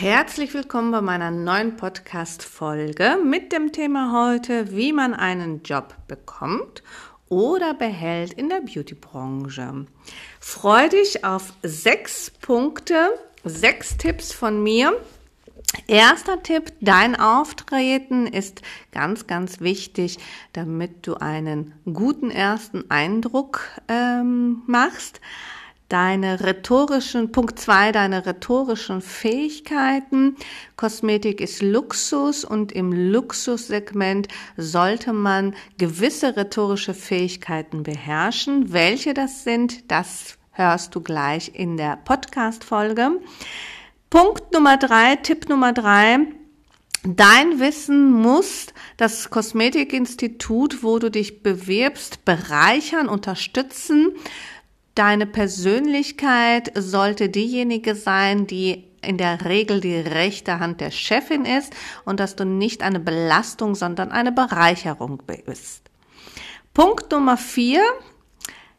Herzlich willkommen bei meiner neuen Podcast-Folge mit dem Thema heute, wie man einen Job bekommt oder behält in der Beauty-Branche. Freu dich auf sechs Punkte, sechs Tipps von mir. Erster Tipp, dein Auftreten ist ganz, ganz wichtig, damit du einen guten ersten Eindruck ähm, machst deine rhetorischen, Punkt zwei, deine rhetorischen Fähigkeiten. Kosmetik ist Luxus und im Luxussegment sollte man gewisse rhetorische Fähigkeiten beherrschen. Welche das sind, das hörst du gleich in der Podcast-Folge. Punkt Nummer drei, Tipp Nummer drei. Dein Wissen muss das Kosmetikinstitut, wo du dich bewirbst, bereichern, unterstützen. Deine Persönlichkeit sollte diejenige sein, die in der Regel die rechte Hand der Chefin ist und dass du nicht eine Belastung, sondern eine Bereicherung bist. Punkt Nummer vier.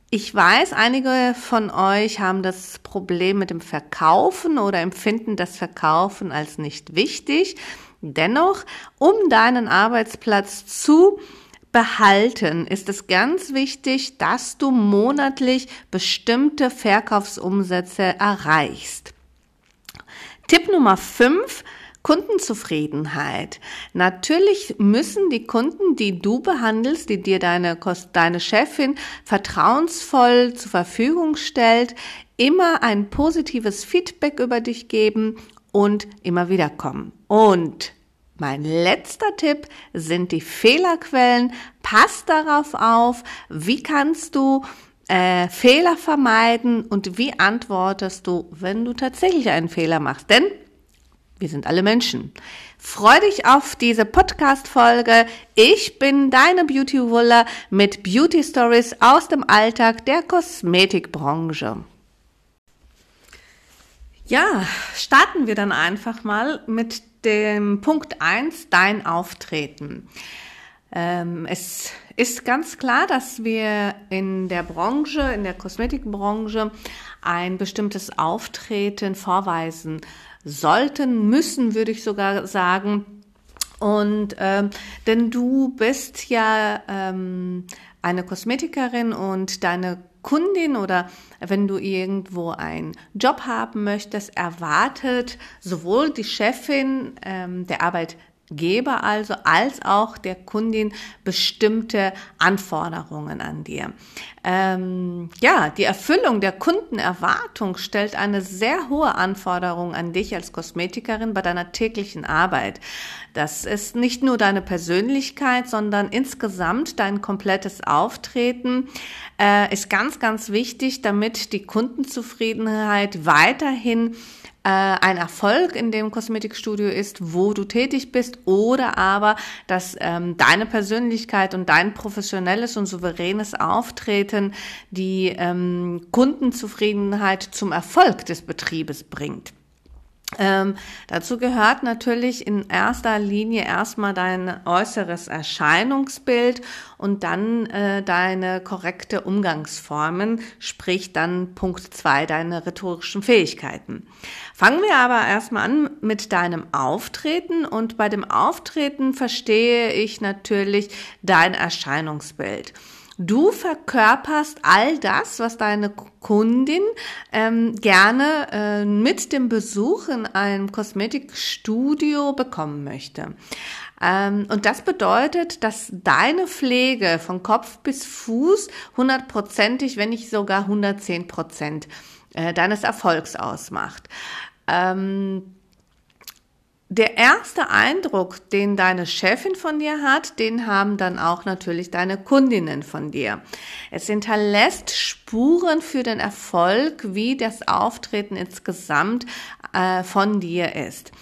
Ich weiß, einige von euch haben das Problem mit dem Verkaufen oder empfinden das Verkaufen als nicht wichtig. Dennoch, um deinen Arbeitsplatz zu behalten, ist es ganz wichtig, dass du monatlich bestimmte Verkaufsumsätze erreichst. Tipp Nummer 5. Kundenzufriedenheit. Natürlich müssen die Kunden, die du behandelst, die dir deine, deine Chefin vertrauensvoll zur Verfügung stellt, immer ein positives Feedback über dich geben und immer wieder kommen. Und mein letzter Tipp sind die Fehlerquellen. Pass darauf auf, wie kannst du äh, Fehler vermeiden und wie antwortest du, wenn du tatsächlich einen Fehler machst. Denn wir sind alle Menschen. Freu dich auf diese Podcast-Folge. Ich bin deine Beauty Wuller mit Beauty Stories aus dem Alltag der Kosmetikbranche. Ja, starten wir dann einfach mal mit dem Punkt eins dein Auftreten. Ähm, es ist ganz klar, dass wir in der Branche, in der Kosmetikbranche, ein bestimmtes Auftreten vorweisen sollten, müssen, würde ich sogar sagen. Und ähm, denn du bist ja ähm, eine Kosmetikerin und deine Kundin oder wenn du irgendwo einen Job haben möchtest, erwartet sowohl die Chefin, ähm, der Arbeit Geber also als auch der Kundin bestimmte Anforderungen an dir. Ähm, ja, die Erfüllung der Kundenerwartung stellt eine sehr hohe Anforderung an dich als Kosmetikerin bei deiner täglichen Arbeit. Das ist nicht nur deine Persönlichkeit, sondern insgesamt dein komplettes Auftreten äh, ist ganz, ganz wichtig, damit die Kundenzufriedenheit weiterhin ein Erfolg in dem Kosmetikstudio ist, wo du tätig bist, oder aber, dass ähm, deine Persönlichkeit und dein professionelles und souveränes Auftreten die ähm, Kundenzufriedenheit zum Erfolg des Betriebes bringt. Ähm, dazu gehört natürlich in erster Linie erstmal dein äußeres Erscheinungsbild und dann äh, deine korrekte Umgangsformen, sprich dann Punkt zwei deine rhetorischen Fähigkeiten. Fangen wir aber erstmal an mit deinem Auftreten und bei dem Auftreten verstehe ich natürlich dein Erscheinungsbild. Du verkörperst all das, was deine Kundin ähm, gerne äh, mit dem Besuch in einem Kosmetikstudio bekommen möchte. Ähm, und das bedeutet, dass deine Pflege von Kopf bis Fuß hundertprozentig, wenn nicht sogar 110 Prozent äh, deines Erfolgs ausmacht. Ähm, der erste Eindruck, den deine Chefin von dir hat, den haben dann auch natürlich deine Kundinnen von dir. Es hinterlässt Spuren für den Erfolg, wie das Auftreten insgesamt äh, von dir ist.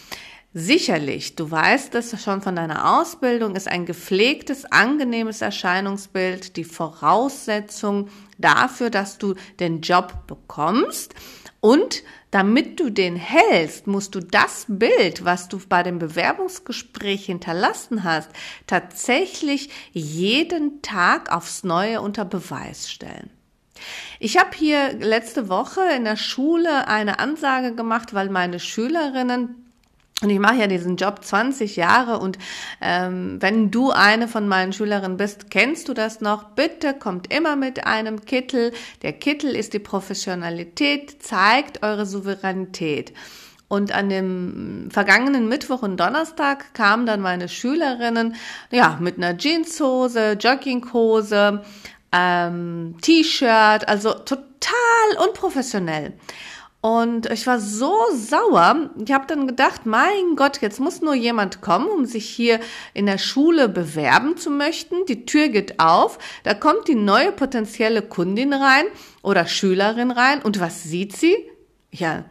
Sicherlich, du weißt es schon von deiner Ausbildung, ist ein gepflegtes, angenehmes Erscheinungsbild die Voraussetzung dafür, dass du den Job bekommst und damit du den hältst, musst du das Bild, was du bei dem Bewerbungsgespräch hinterlassen hast, tatsächlich jeden Tag aufs Neue unter Beweis stellen. Ich habe hier letzte Woche in der Schule eine Ansage gemacht, weil meine Schülerinnen Und ich mache ja diesen Job 20 Jahre und ähm, wenn du eine von meinen Schülerinnen bist, kennst du das noch? Bitte kommt immer mit einem Kittel. Der Kittel ist die Professionalität, zeigt eure Souveränität. Und an dem vergangenen Mittwoch und Donnerstag kamen dann meine Schülerinnen, ja, mit einer Jeanshose, Jogginghose, ähm, T-Shirt, also total unprofessionell. Und ich war so sauer. Ich habe dann gedacht, mein Gott, jetzt muss nur jemand kommen, um sich hier in der Schule bewerben zu möchten. Die Tür geht auf, da kommt die neue potenzielle Kundin rein oder Schülerin rein. Und was sieht sie? Ja,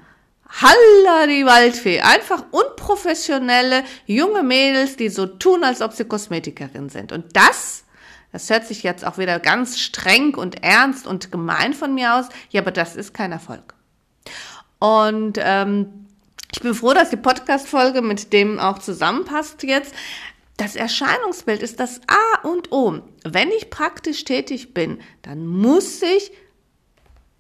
Halla die Waldfee. Einfach unprofessionelle junge Mädels, die so tun, als ob sie Kosmetikerin sind. Und das, das hört sich jetzt auch wieder ganz streng und ernst und gemein von mir aus. Ja, aber das ist kein Erfolg. Und ähm, ich bin froh, dass die Podcast-Folge mit dem auch zusammenpasst jetzt. Das Erscheinungsbild ist das A und O. Wenn ich praktisch tätig bin, dann muss ich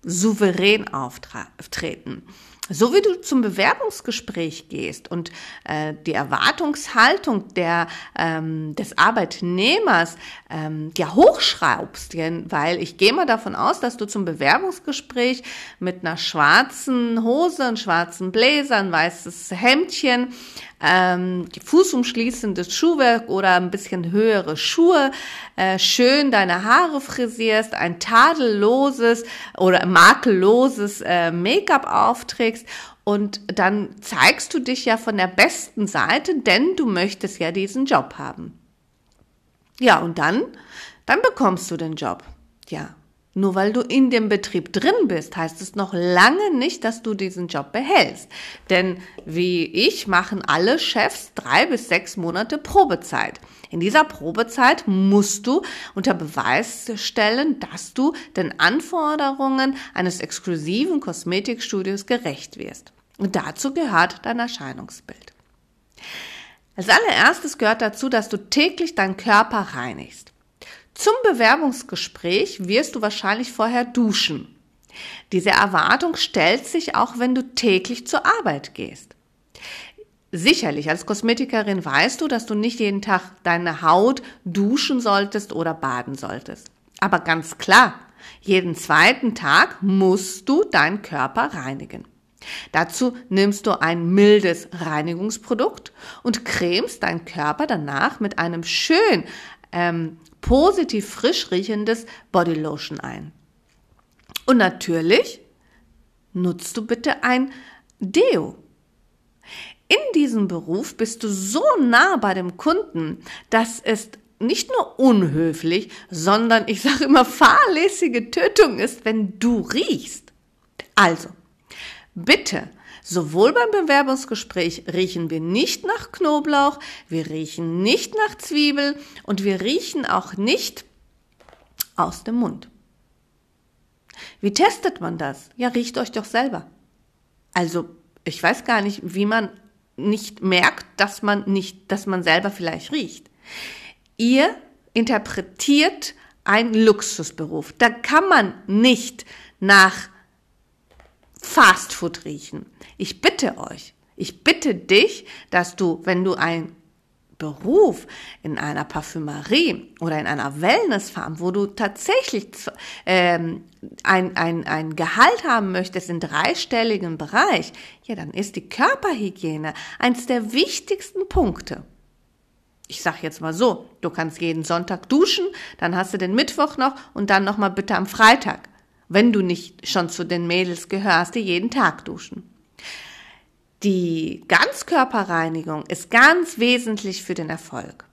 souverän auftreten. So wie du zum Bewerbungsgespräch gehst und äh, die Erwartungshaltung der, ähm, des Arbeitnehmers ähm, ja hochschraubst, weil ich gehe mal davon aus, dass du zum Bewerbungsgespräch mit einer schwarzen Hose, einem schwarzen Bläser, ein weißes Hemdchen, ähm, fußumschließendes Schuhwerk oder ein bisschen höhere Schuhe, äh, schön deine Haare frisierst, ein tadelloses oder makelloses äh, Make-up aufträgst und dann zeigst du dich ja von der besten Seite, denn du möchtest ja diesen Job haben. Ja, und dann, dann bekommst du den Job. Ja, nur weil du in dem Betrieb drin bist, heißt es noch lange nicht, dass du diesen Job behältst. Denn wie ich machen alle Chefs drei bis sechs Monate Probezeit. In dieser Probezeit musst du unter Beweis stellen, dass du den Anforderungen eines exklusiven Kosmetikstudios gerecht wirst. Und dazu gehört dein Erscheinungsbild. Als allererstes gehört dazu, dass du täglich deinen Körper reinigst. Zum Bewerbungsgespräch wirst du wahrscheinlich vorher duschen. Diese Erwartung stellt sich auch, wenn du täglich zur Arbeit gehst. Sicherlich, als Kosmetikerin weißt du, dass du nicht jeden Tag deine Haut duschen solltest oder baden solltest. Aber ganz klar, jeden zweiten Tag musst du deinen Körper reinigen. Dazu nimmst du ein mildes Reinigungsprodukt und cremst deinen Körper danach mit einem schön ähm, positiv frisch riechendes Bodylotion ein. Und natürlich nutzt du bitte ein Deo. In diesem Beruf bist du so nah bei dem Kunden, dass es nicht nur unhöflich, sondern ich sage immer fahrlässige Tötung ist, wenn du riechst. Also, bitte Sowohl beim Bewerbungsgespräch riechen wir nicht nach Knoblauch, wir riechen nicht nach Zwiebel und wir riechen auch nicht aus dem Mund. Wie testet man das? Ja, riecht euch doch selber. Also, ich weiß gar nicht, wie man nicht merkt, dass man nicht, dass man selber vielleicht riecht. Ihr interpretiert einen Luxusberuf. Da kann man nicht nach Fastfood riechen. Ich bitte euch, ich bitte dich, dass du, wenn du ein Beruf in einer Parfümerie oder in einer Wellnessfarm, wo du tatsächlich ähm, ein, ein, ein Gehalt haben möchtest in dreistelligen Bereich, ja, dann ist die Körperhygiene eins der wichtigsten Punkte. Ich sag jetzt mal so, du kannst jeden Sonntag duschen, dann hast du den Mittwoch noch und dann noch mal bitte am Freitag wenn du nicht schon zu den Mädels gehörst, die jeden Tag duschen. Die Ganzkörperreinigung ist ganz wesentlich für den Erfolg.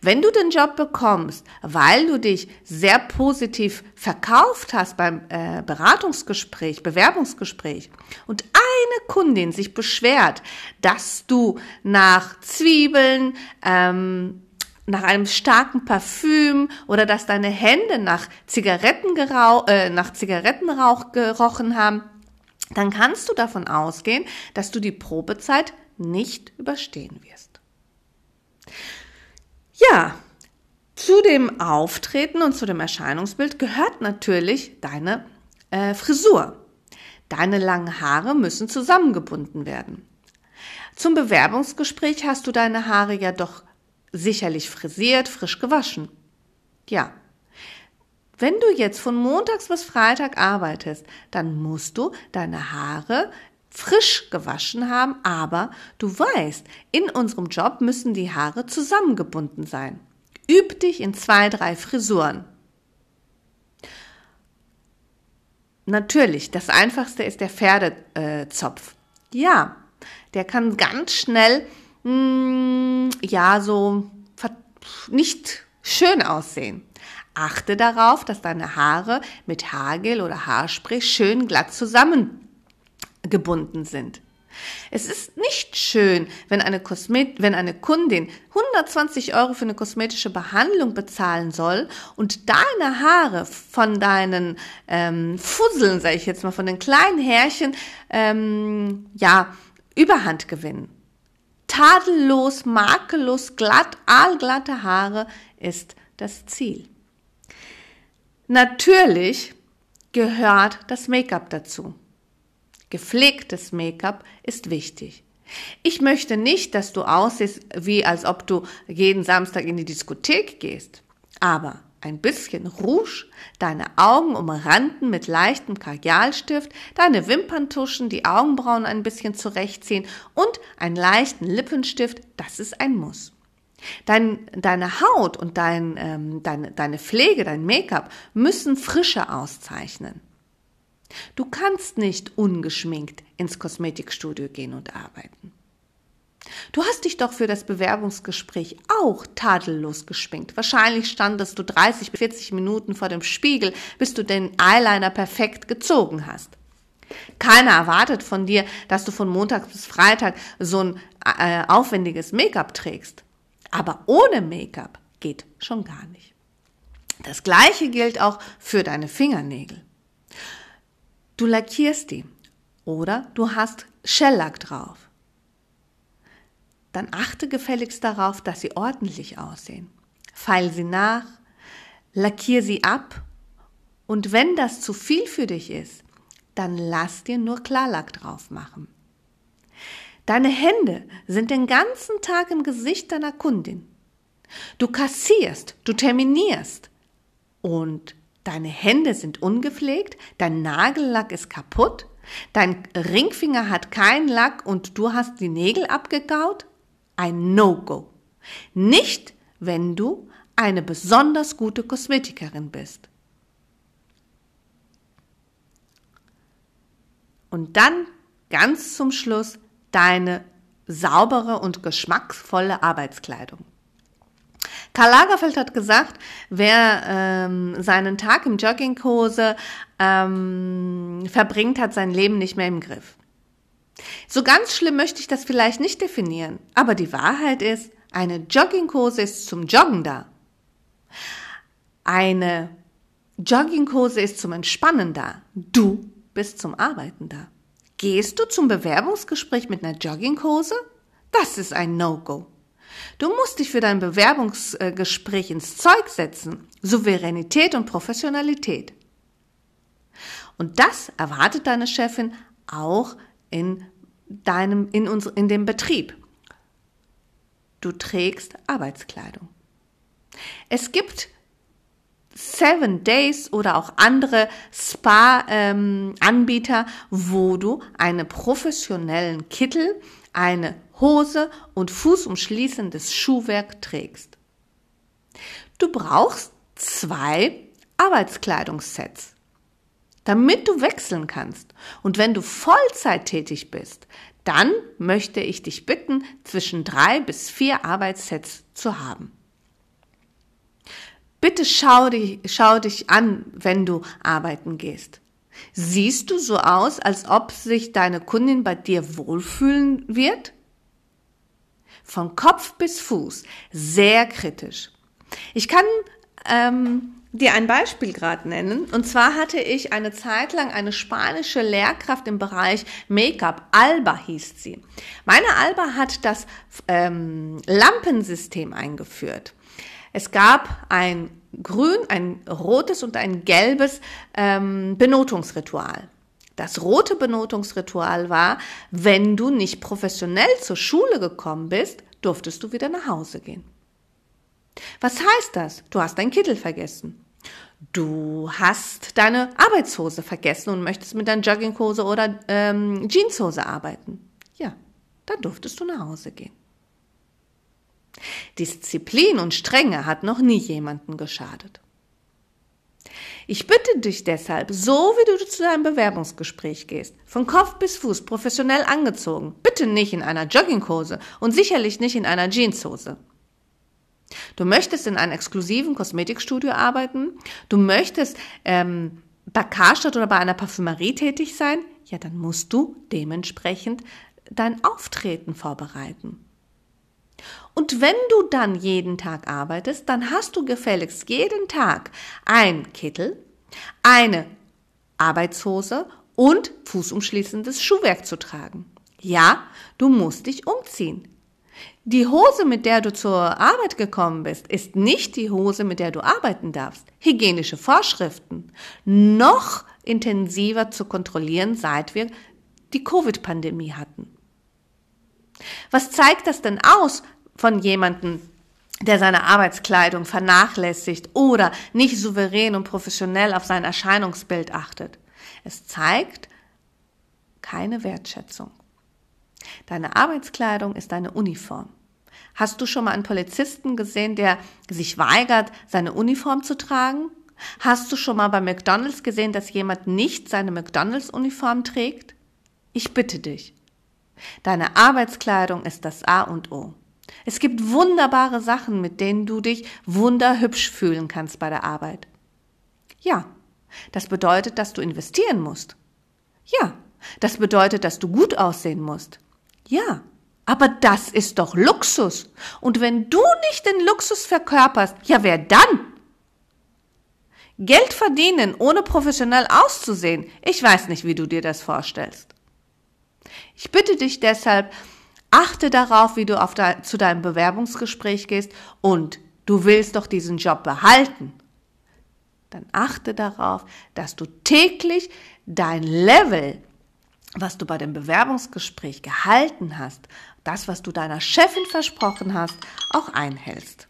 Wenn du den Job bekommst, weil du dich sehr positiv verkauft hast beim äh, Beratungsgespräch, Bewerbungsgespräch und eine Kundin sich beschwert, dass du nach Zwiebeln, ähm, nach einem starken Parfüm oder dass deine Hände nach, Zigarettengerauch, äh, nach Zigarettenrauch gerochen haben, dann kannst du davon ausgehen, dass du die Probezeit nicht überstehen wirst. Ja, zu dem Auftreten und zu dem Erscheinungsbild gehört natürlich deine äh, Frisur. Deine langen Haare müssen zusammengebunden werden. Zum Bewerbungsgespräch hast du deine Haare ja doch sicherlich frisiert, frisch gewaschen. Ja. Wenn du jetzt von Montags bis Freitag arbeitest, dann musst du deine Haare frisch gewaschen haben, aber du weißt, in unserem Job müssen die Haare zusammengebunden sein. Üb dich in zwei, drei Frisuren. Natürlich, das einfachste ist der Pferdezopf. Ja, der kann ganz schnell, mh, mm, ja, so nicht schön aussehen. Achte darauf, dass deine Haare mit Haargel oder Haarspray schön glatt zusammengebunden sind. Es ist nicht schön, wenn eine, Kosmet wenn eine Kundin 120 Euro für eine kosmetische Behandlung bezahlen soll und deine Haare von deinen ähm, Fusseln, sage ich jetzt mal, von den kleinen Härchen, ähm, ja, Überhand gewinnen. Tadellos, makellos, glatt, aalglatte Haare ist das Ziel. Natürlich gehört das Make-up dazu. Gepflegtes Make-up ist wichtig. Ich möchte nicht, dass du aussiehst, wie als ob du jeden Samstag in die Diskothek gehst. Aber ein bisschen Rouge, deine Augen umranden mit leichtem Kajalstift, deine Wimperntuschen, die Augenbrauen ein bisschen zurechtziehen und einen leichten Lippenstift, das ist ein Muss. Dein, deine Haut und dein, ähm, deine, deine Pflege, dein Make-up müssen Frische auszeichnen. Du kannst nicht ungeschminkt ins Kosmetikstudio gehen und arbeiten. Du hast dich doch für das Bewerbungsgespräch auch tadellos geschminkt. Wahrscheinlich standest du 30 bis 40 Minuten vor dem Spiegel, bis du den Eyeliner perfekt gezogen hast. Keiner erwartet von dir, dass du von Montag bis Freitag so ein äh, aufwendiges Make-up trägst. Aber ohne Make-up geht schon gar nicht. Das gleiche gilt auch für deine Fingernägel. Du lackierst die oder du hast Shellack drauf. Dann achte gefälligst darauf, dass sie ordentlich aussehen. Feil sie nach, lackier sie ab und wenn das zu viel für dich ist, dann lass dir nur Klarlack drauf machen. Deine Hände sind den ganzen Tag im Gesicht deiner Kundin. Du kassierst, du terminierst und Deine Hände sind ungepflegt, dein Nagellack ist kaputt, dein Ringfinger hat keinen Lack und du hast die Nägel abgekaut? Ein No-Go. Nicht, wenn du eine besonders gute Kosmetikerin bist. Und dann ganz zum Schluss deine saubere und geschmacksvolle Arbeitskleidung. Karl Lagerfeld hat gesagt, wer ähm, seinen Tag im Jogginghose ähm, verbringt, hat sein Leben nicht mehr im Griff. So ganz schlimm möchte ich das vielleicht nicht definieren, aber die Wahrheit ist, eine Jogginghose ist zum Joggen da. Eine Jogginghose ist zum Entspannen da. Du bist zum Arbeiten da. Gehst du zum Bewerbungsgespräch mit einer Jogginghose? Das ist ein No-Go. Du musst dich für dein Bewerbungsgespräch ins Zeug setzen. Souveränität und Professionalität. Und das erwartet deine Chefin auch in deinem, in uns, in dem Betrieb. Du trägst Arbeitskleidung. Es gibt Seven Days oder auch andere Spa-Anbieter, ähm, wo du einen professionellen Kittel, eine Hose und fußumschließendes Schuhwerk trägst. Du brauchst zwei Arbeitskleidungssets, damit du wechseln kannst. Und wenn du Vollzeit tätig bist, dann möchte ich dich bitten, zwischen drei bis vier Arbeitssets zu haben. Bitte schau dich, schau dich an, wenn du arbeiten gehst. Siehst du so aus, als ob sich deine Kundin bei dir wohlfühlen wird? von Kopf bis Fuß, sehr kritisch. Ich kann ähm, dir ein Beispiel gerade nennen. Und zwar hatte ich eine Zeit lang eine spanische Lehrkraft im Bereich Make-up. Alba hieß sie. Meine Alba hat das ähm, Lampensystem eingeführt. Es gab ein grün, ein rotes und ein gelbes ähm, Benotungsritual. Das rote Benotungsritual war, wenn du nicht professionell zur Schule gekommen bist, durftest du wieder nach Hause gehen. Was heißt das? Du hast deinen Kittel vergessen. Du hast deine Arbeitshose vergessen und möchtest mit deiner Jogginghose oder ähm, Jeanshose arbeiten. Ja, dann durftest du nach Hause gehen. Disziplin und Strenge hat noch nie jemanden geschadet. Ich bitte dich deshalb, so wie du zu deinem Bewerbungsgespräch gehst, von Kopf bis Fuß professionell angezogen, bitte nicht in einer Jogginghose und sicherlich nicht in einer Jeanshose. Du möchtest in einem exklusiven Kosmetikstudio arbeiten? Du möchtest ähm, bei Karstadt oder bei einer Parfümerie tätig sein? Ja, dann musst du dementsprechend dein Auftreten vorbereiten. Und wenn du dann jeden Tag arbeitest, dann hast du gefälligst jeden Tag ein Kittel, eine Arbeitshose und fußumschließendes Schuhwerk zu tragen. Ja, du musst dich umziehen. Die Hose, mit der du zur Arbeit gekommen bist, ist nicht die Hose, mit der du arbeiten darfst. Hygienische Vorschriften noch intensiver zu kontrollieren, seit wir die Covid-Pandemie hatten. Was zeigt das denn aus von jemandem, der seine Arbeitskleidung vernachlässigt oder nicht souverän und professionell auf sein Erscheinungsbild achtet? Es zeigt keine Wertschätzung. Deine Arbeitskleidung ist deine Uniform. Hast du schon mal einen Polizisten gesehen, der sich weigert, seine Uniform zu tragen? Hast du schon mal bei McDonald's gesehen, dass jemand nicht seine McDonald's-Uniform trägt? Ich bitte dich. Deine Arbeitskleidung ist das A und O. Es gibt wunderbare Sachen, mit denen du dich wunderhübsch fühlen kannst bei der Arbeit. Ja, das bedeutet, dass du investieren musst. Ja, das bedeutet, dass du gut aussehen musst. Ja, aber das ist doch Luxus. Und wenn du nicht den Luxus verkörperst, ja, wer dann? Geld verdienen, ohne professionell auszusehen, ich weiß nicht, wie du dir das vorstellst. Ich bitte dich deshalb, achte darauf, wie du de zu deinem Bewerbungsgespräch gehst und du willst doch diesen Job behalten. Dann achte darauf, dass du täglich dein Level was du bei dem Bewerbungsgespräch gehalten hast, das, was du deiner Chefin versprochen hast, auch einhältst.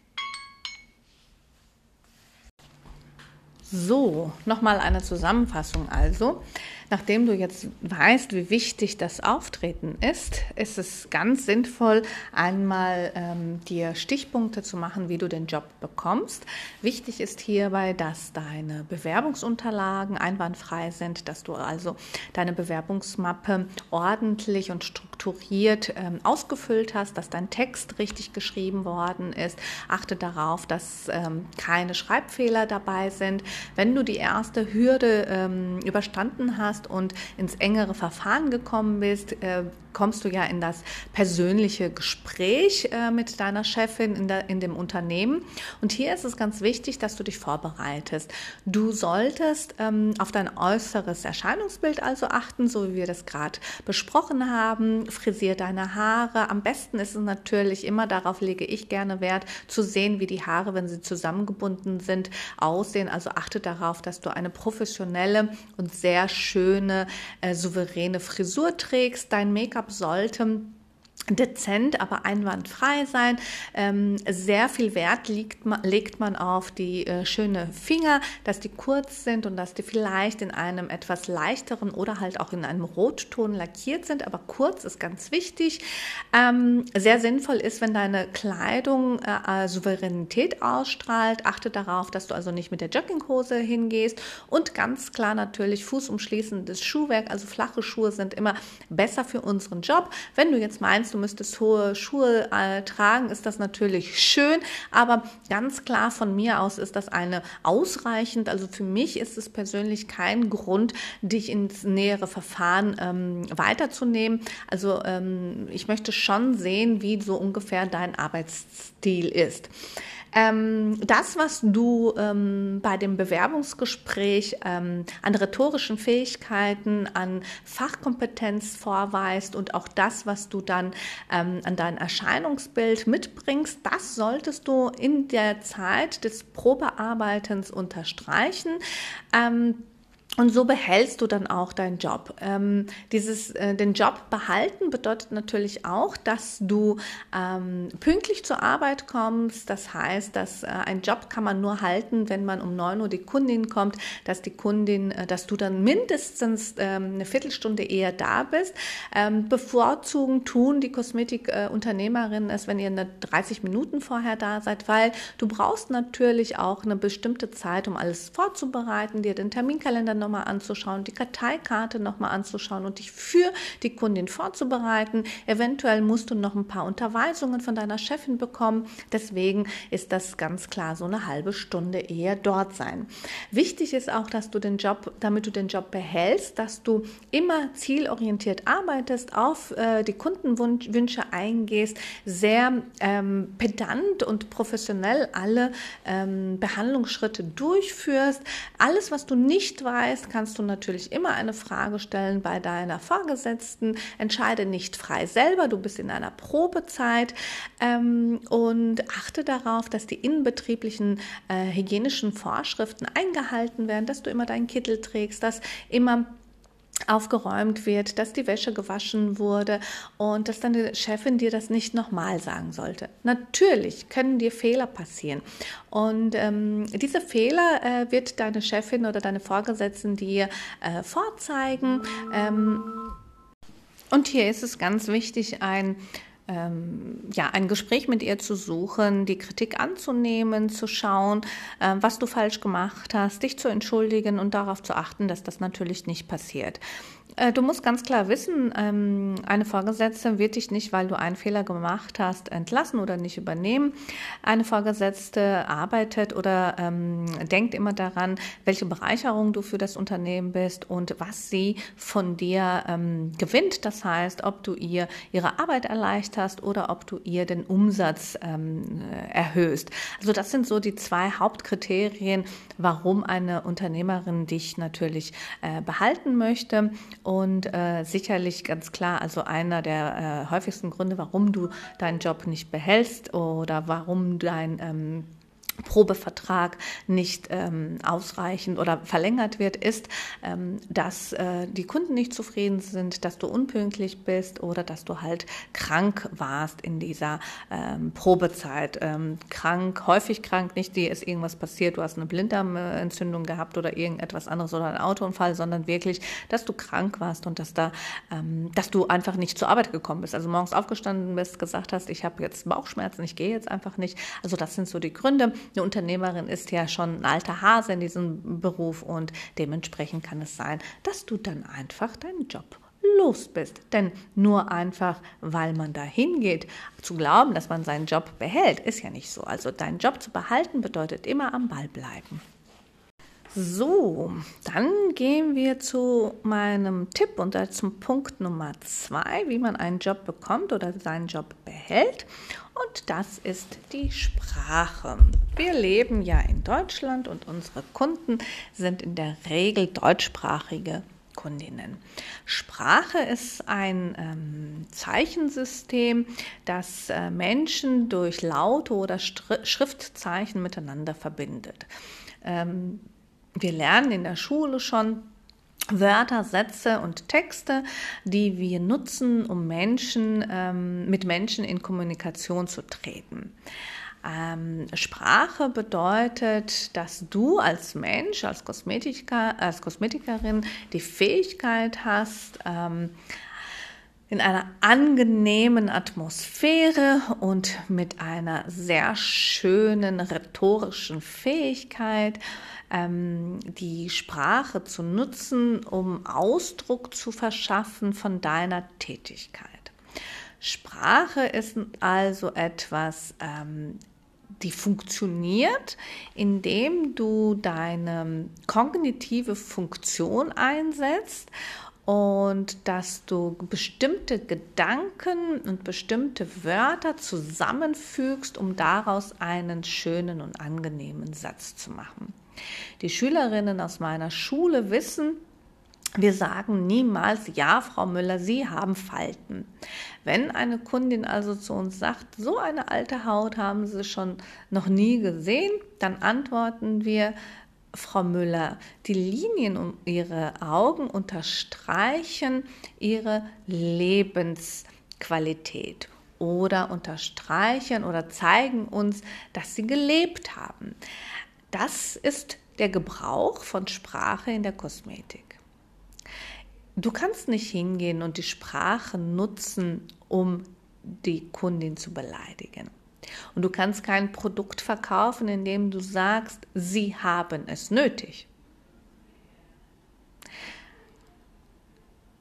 So, nochmal eine Zusammenfassung also. Nachdem du jetzt weißt, wie wichtig das Auftreten ist, ist es ganz sinnvoll, einmal ähm, dir Stichpunkte zu machen, wie du den Job bekommst. Wichtig ist hierbei, dass deine Bewerbungsunterlagen einwandfrei sind, dass du also deine Bewerbungsmappe ordentlich und strukturiert ähm, ausgefüllt hast, dass dein Text richtig geschrieben worden ist. Achte darauf, dass ähm, keine Schreibfehler dabei sind. Wenn du die erste Hürde ähm, überstanden hast, hast und ins engere Verfahren gekommen bist, äh, kommst du ja in das persönliche Gespräch äh, mit deiner Chefin in, der, in dem Unternehmen. Und hier ist es ganz wichtig, dass du dich vorbereitest. Du solltest ähm, auf dein äußeres Erscheinungsbild also achten, so wie wir das gerade besprochen haben. Frisier deine Haare. Am besten ist es natürlich immer, darauf lege ich gerne Wert, zu sehen, wie die Haare, wenn sie zusammengebunden sind, aussehen. Also achte darauf, dass du eine professionelle und sehr schöne, äh, souveräne Frisur trägst. Dein Make-up sollte dezent, aber einwandfrei sein. Ähm, sehr viel Wert legt man auf die äh, schöne Finger, dass die kurz sind und dass die vielleicht in einem etwas leichteren oder halt auch in einem Rotton lackiert sind, aber kurz ist ganz wichtig. Ähm, sehr sinnvoll ist, wenn deine Kleidung äh, Souveränität ausstrahlt. Achte darauf, dass du also nicht mit der Jogginghose hingehst und ganz klar natürlich fußumschließendes Schuhwerk, also flache Schuhe sind immer besser für unseren Job. Wenn du jetzt meinst, du müsstest hohe Schuhe äh, tragen, ist das natürlich schön, aber ganz klar von mir aus ist das eine ausreichend. Also für mich ist es persönlich kein Grund, dich ins nähere Verfahren ähm, weiterzunehmen. Also ähm, ich möchte schon sehen, wie so ungefähr dein Arbeitsstil ist. Ähm, das, was du ähm, bei dem Bewerbungsgespräch ähm, an rhetorischen Fähigkeiten, an Fachkompetenz vorweist und auch das, was du dann ähm, an dein Erscheinungsbild mitbringst, das solltest du in der Zeit des Probearbeitens unterstreichen. Und so behältst du dann auch deinen Job. Ähm, dieses, äh, den Job behalten bedeutet natürlich auch, dass du ähm, pünktlich zur Arbeit kommst. Das heißt, dass äh, ein Job kann man nur halten, wenn man um 9 Uhr die Kundin kommt, dass die Kundin, äh, dass du dann mindestens ähm, eine Viertelstunde eher da bist. Ähm, bevorzugen tun die Kosmetikunternehmerinnen es, wenn ihr eine 30 Minuten vorher da seid, weil du brauchst natürlich auch eine bestimmte Zeit, um alles vorzubereiten, dir den Terminkalender nochmal anzuschauen, die Karteikarte nochmal anzuschauen und dich für die Kundin vorzubereiten. Eventuell musst du noch ein paar Unterweisungen von deiner Chefin bekommen. Deswegen ist das ganz klar so eine halbe Stunde eher dort sein. Wichtig ist auch, dass du den Job, damit du den Job behältst, dass du immer zielorientiert arbeitest, auf äh, die Kundenwünsche eingehst, sehr ähm, pedant und professionell alle ähm, Behandlungsschritte durchführst. Alles, was du nicht weißt, weißt, kannst du natürlich immer eine Frage stellen bei deiner Vorgesetzten. Entscheide nicht frei selber, du bist in einer Probezeit ähm, und achte darauf, dass die innenbetrieblichen äh, hygienischen Vorschriften eingehalten werden, dass du immer deinen Kittel trägst, dass immer aufgeräumt wird, dass die Wäsche gewaschen wurde und dass deine Chefin dir das nicht nochmal sagen sollte. Natürlich können dir Fehler passieren und ähm, diese Fehler äh, wird deine Chefin oder deine Vorgesetzten dir äh, vorzeigen. Ähm, und hier ist es ganz wichtig, ein ähm, ja, ein Gespräch mit ihr zu suchen, die Kritik anzunehmen, zu schauen, äh, was du falsch gemacht hast, dich zu entschuldigen und darauf zu achten, dass das natürlich nicht passiert. Äh, du musst ganz klar wissen, ähm, eine Vorgesetzte wird dich nicht, weil du einen Fehler gemacht hast, entlassen oder nicht übernehmen. Eine Vorgesetzte arbeitet oder ähm, denkt immer daran, welche Bereicherung du für das Unternehmen bist und was sie von dir ähm, gewinnt. Das heißt, ob du ihr ihre Arbeit erleichterst oder ob du ihr den Umsatz erhöhst. Also das sind so die zwei Hauptkriterien, warum eine Unternehmerin dich natürlich äh, behalten möchte. Und äh, sicherlich ganz klar, also einer der äh, häufigsten Gründe, warum du deinen Job nicht behältst oder warum dein ähm, Probevertrag nicht ähm, ausreichend oder verlängert wird, ist, ähm, dass äh, die Kunden nicht zufrieden sind, dass du unpünktlich bist oder dass du halt krank warst in dieser ähm, Probezeit. Ähm, krank, häufig krank, nicht dir ist irgendwas passiert, du hast eine Blinddarmentzündung gehabt oder irgendetwas anderes oder ein Autounfall, sondern wirklich, dass du krank warst und dass da, ähm, dass du einfach nicht zur Arbeit gekommen bist. Also morgens aufgestanden bist, gesagt hast, ich habe jetzt Bauchschmerzen, ich gehe jetzt einfach nicht. Also das sind so die Gründe eine Unternehmerin ist ja schon ein alter Hase in diesem Beruf und dementsprechend kann es sein, dass du dann einfach deinen Job los bist. Denn nur einfach, weil man da hingeht, zu glauben, dass man seinen Job behält, ist ja nicht so. Also deinen Job zu behalten bedeutet immer am Ball bleiben. So, dann gehen wir zu meinem Tipp und zum Punkt Nummer zwei, wie man einen Job bekommt oder seinen Job behält. Und das ist die Sprache. Wir leben ja in Deutschland und unsere Kunden sind in der Regel deutschsprachige Kundinnen. Sprache ist ein ähm, Zeichensystem, das äh, Menschen durch Laute oder Str Schriftzeichen miteinander verbindet. Ähm, wir lernen in der Schule schon Wörter, Sätze und Texte, die wir nutzen, um Menschen, ähm, mit Menschen in Kommunikation zu treten. Ähm, Sprache bedeutet, dass du als Mensch, als Kosmetiker, als Kosmetikerin die Fähigkeit hast, ähm, in einer angenehmen Atmosphäre und mit einer sehr schönen rhetorischen Fähigkeit ähm, die Sprache zu nutzen, um Ausdruck zu verschaffen von deiner Tätigkeit. Sprache ist also etwas, ähm, die funktioniert, indem du deine kognitive Funktion einsetzt und dass du bestimmte Gedanken und bestimmte Wörter zusammenfügst, um daraus einen schönen und angenehmen Satz zu machen. Die Schülerinnen aus meiner Schule wissen, wir sagen niemals, ja, Frau Müller, Sie haben Falten. Wenn eine Kundin also zu uns sagt, so eine alte Haut haben Sie schon noch nie gesehen, dann antworten wir, Frau Müller, die Linien um ihre Augen unterstreichen ihre Lebensqualität oder unterstreichen oder zeigen uns, dass sie gelebt haben. Das ist der Gebrauch von Sprache in der Kosmetik. Du kannst nicht hingehen und die Sprache nutzen, um die Kundin zu beleidigen. Und du kannst kein Produkt verkaufen, indem du sagst, sie haben es nötig.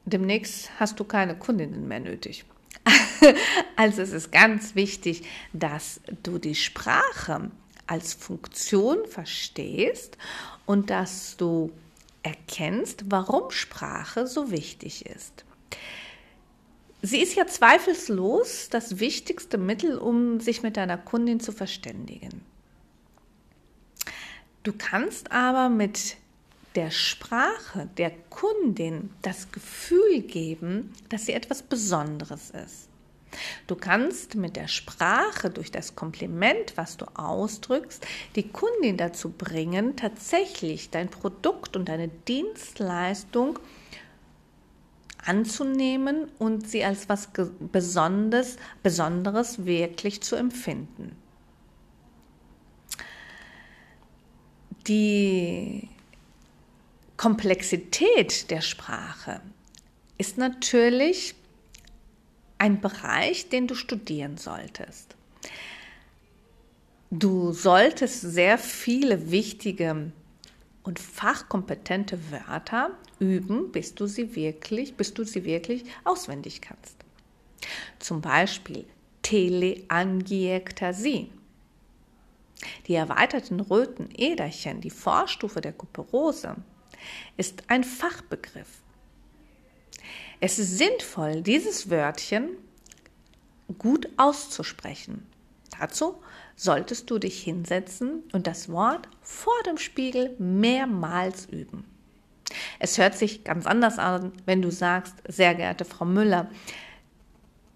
Demnächst hast du keine Kundinnen mehr nötig. also es ist ganz wichtig, dass du die Sprache als Funktion verstehst und dass du erkennst, warum Sprache so wichtig ist. Sie ist ja zweifellos das wichtigste Mittel, um sich mit deiner Kundin zu verständigen. Du kannst aber mit der Sprache der Kundin das Gefühl geben, dass sie etwas Besonderes ist. Du kannst mit der Sprache durch das Kompliment, was du ausdrückst, die Kundin dazu bringen, tatsächlich dein Produkt und deine Dienstleistung anzunehmen und sie als was Besonderes, Besonderes wirklich zu empfinden. Die Komplexität der Sprache ist natürlich ein Bereich, den du studieren solltest. Du solltest sehr viele wichtige und fachkompetente Wörter üben, bis du sie wirklich, bis du sie wirklich auswendig kannst. Zum Beispiel Teleangiektasie. Die erweiterten röten Äderchen, die Vorstufe der Kuperose, ist ein Fachbegriff. Es ist sinnvoll, dieses Wörtchen gut auszusprechen. Dazu solltest du dich hinsetzen und das Wort vor dem Spiegel mehrmals üben. Es hört sich ganz anders an, wenn du sagst, sehr geehrte Frau Müller,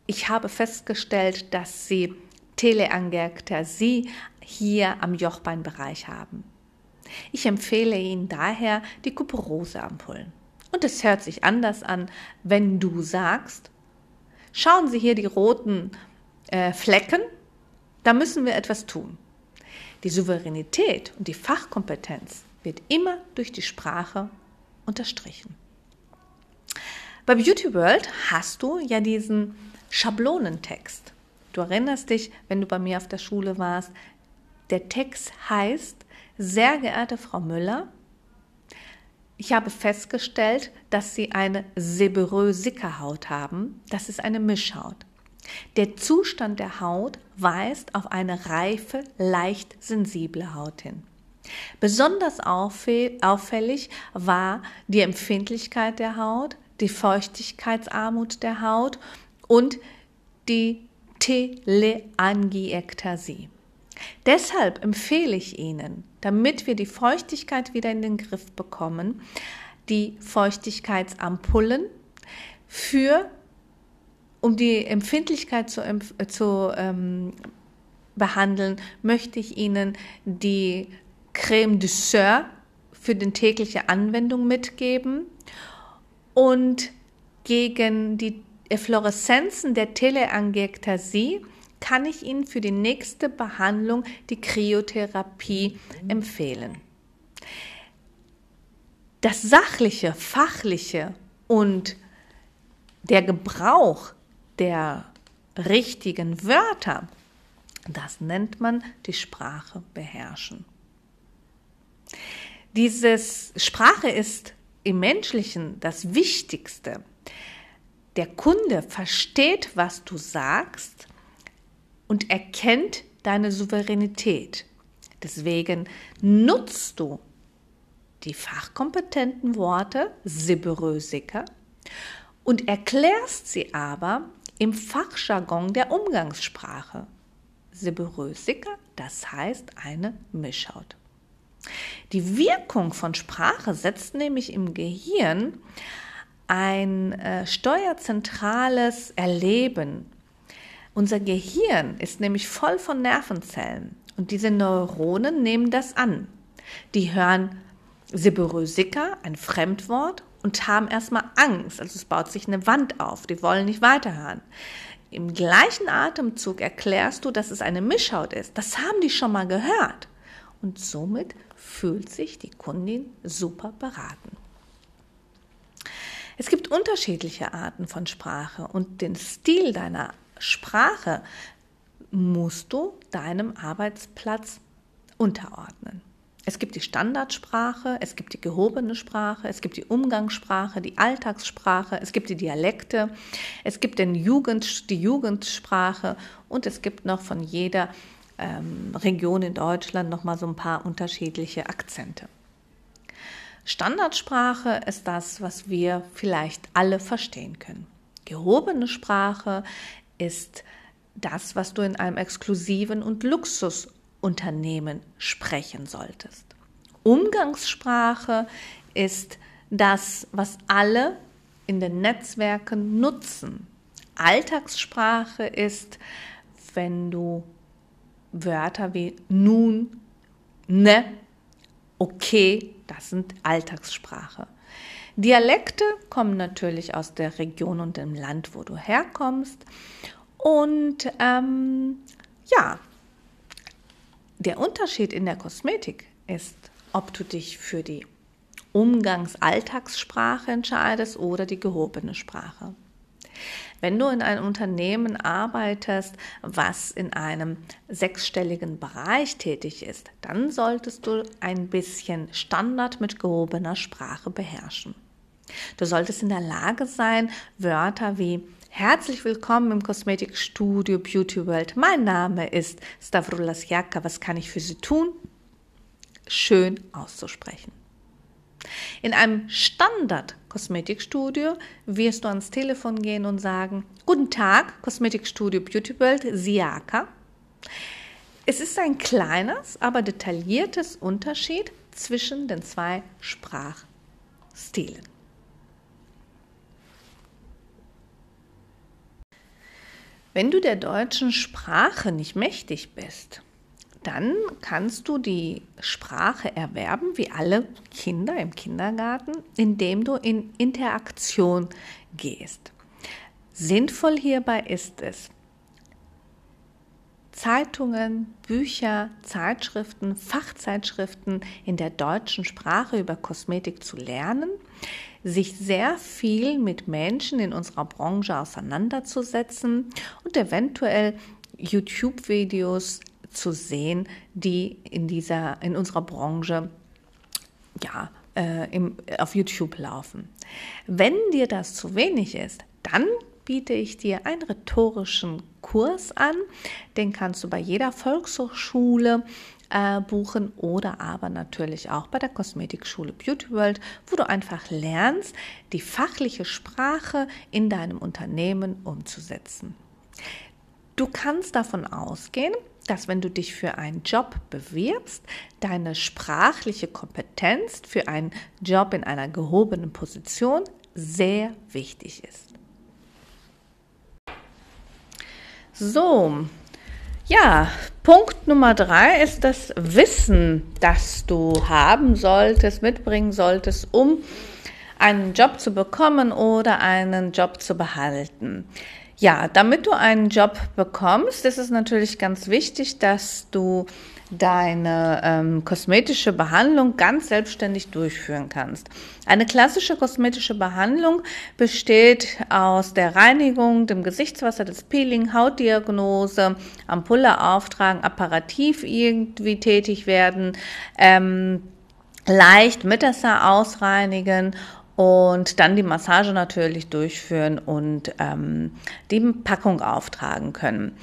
ich habe festgestellt, dass Sie Teleangiektasie hier am Jochbeinbereich haben. Ich empfehle Ihnen daher die Kuperose-Ampullen. Und es hört sich anders an, wenn du sagst, schauen Sie hier die roten äh, Flecken, da müssen wir etwas tun. Die Souveränität und die Fachkompetenz wird immer durch die Sprache unterstrichen. Bei Beauty World hast du ja diesen Schablonentext. Du erinnerst dich, wenn du bei mir auf der Schule warst, der Text heißt, sehr geehrte Frau Müller, ich habe festgestellt, dass sie eine seborrhoe Haut haben. Das ist eine Mischhaut. Der Zustand der Haut weist auf eine reife, leicht sensible Haut hin. Besonders auffällig war die Empfindlichkeit der Haut, die Feuchtigkeitsarmut der Haut und die Teleangiektasie. Deshalb empfehle ich Ihnen, damit wir die Feuchtigkeit wieder in den Griff bekommen, die Feuchtigkeitsampullen für, um die Empfindlichkeit zu, zu ähm, behandeln, möchte ich Ihnen die Creme du Sœur für die tägliche Anwendung mitgeben und gegen die Effloreszenzen der Teleangiektasie kann ich Ihnen für die nächste Behandlung die Kryotherapie empfehlen. Das sachliche, fachliche und der Gebrauch der richtigen Wörter, das nennt man die Sprache beherrschen. Dieses Sprache ist im Menschlichen das Wichtigste. Der Kunde versteht, was du sagst und erkennt deine Souveränität. Deswegen nutzt du die fachkompetenten Worte Sibberösiker und erklärst sie aber im Fachjargon der Umgangssprache. Sibberösiker, das heißt eine Mischhaut. Die Wirkung von Sprache setzt nämlich im Gehirn ein äh, steuerzentrales Erleben unser Gehirn ist nämlich voll von Nervenzellen und diese Neuronen nehmen das an. Die hören Seborrhoesica, ein Fremdwort, und haben erstmal Angst. Also es baut sich eine Wand auf. Die wollen nicht weiterhören. Im gleichen Atemzug erklärst du, dass es eine Mischhaut ist. Das haben die schon mal gehört. Und somit fühlt sich die Kundin super beraten. Es gibt unterschiedliche Arten von Sprache und den Stil deiner Sprache musst du deinem Arbeitsplatz unterordnen. Es gibt die Standardsprache, es gibt die gehobene Sprache, es gibt die Umgangssprache, die Alltagssprache, es gibt die Dialekte, es gibt den Jugend, die Jugendsprache und es gibt noch von jeder ähm, Region in Deutschland noch mal so ein paar unterschiedliche Akzente. Standardsprache ist das, was wir vielleicht alle verstehen können. Gehobene Sprache ist das, was du in einem exklusiven und Luxus Unternehmen sprechen solltest. Umgangssprache ist das, was alle in den Netzwerken nutzen. Alltagssprache ist, wenn du Wörter wie nun, ne, okay, das sind Alltagssprache. Dialekte kommen natürlich aus der Region und dem Land, wo du herkommst. Und ähm, ja, der Unterschied in der Kosmetik ist, ob du dich für die Umgangs-Alltagssprache entscheidest oder die gehobene Sprache. Wenn du in einem Unternehmen arbeitest, was in einem sechsstelligen Bereich tätig ist, dann solltest du ein bisschen Standard mit gehobener Sprache beherrschen. Du solltest in der Lage sein, Wörter wie Herzlich willkommen im Kosmetikstudio Beauty World. Mein Name ist Stavroulas Jaka. Was kann ich für Sie tun? Schön auszusprechen. In einem Standard-Kosmetikstudio wirst du ans Telefon gehen und sagen, Guten Tag, Kosmetikstudio Beauty World, Siaka. Es ist ein kleines, aber detailliertes Unterschied zwischen den zwei Sprachstilen. Wenn du der deutschen Sprache nicht mächtig bist, dann kannst du die Sprache erwerben, wie alle Kinder im Kindergarten, indem du in Interaktion gehst. Sinnvoll hierbei ist es, Zeitungen, Bücher, Zeitschriften, Fachzeitschriften in der deutschen Sprache über Kosmetik zu lernen, sich sehr viel mit Menschen in unserer Branche auseinanderzusetzen und eventuell YouTube-Videos zu sehen, die in dieser, in unserer Branche ja, äh, im, auf YouTube laufen. Wenn dir das zu wenig ist, dann biete ich dir einen rhetorischen Kurs an. Den kannst du bei jeder Volkshochschule äh, buchen oder aber natürlich auch bei der Kosmetikschule Beauty World, wo du einfach lernst, die fachliche Sprache in deinem Unternehmen umzusetzen. Du kannst davon ausgehen, dass wenn du dich für einen Job bewirbst, deine sprachliche Kompetenz für einen Job in einer gehobenen Position sehr wichtig ist. So, ja, Punkt Nummer drei ist das Wissen, das du haben solltest, mitbringen solltest, um einen Job zu bekommen oder einen Job zu behalten. Ja, damit du einen Job bekommst, ist es natürlich ganz wichtig, dass du deine ähm, kosmetische Behandlung ganz selbstständig durchführen kannst. Eine klassische kosmetische Behandlung besteht aus der Reinigung, dem Gesichtswasser, des Peeling, Hautdiagnose, Ampulle auftragen, apparativ irgendwie tätig werden, ähm, leicht mit Wasser ausreinigen und dann die Massage natürlich durchführen und ähm, die Packung auftragen können.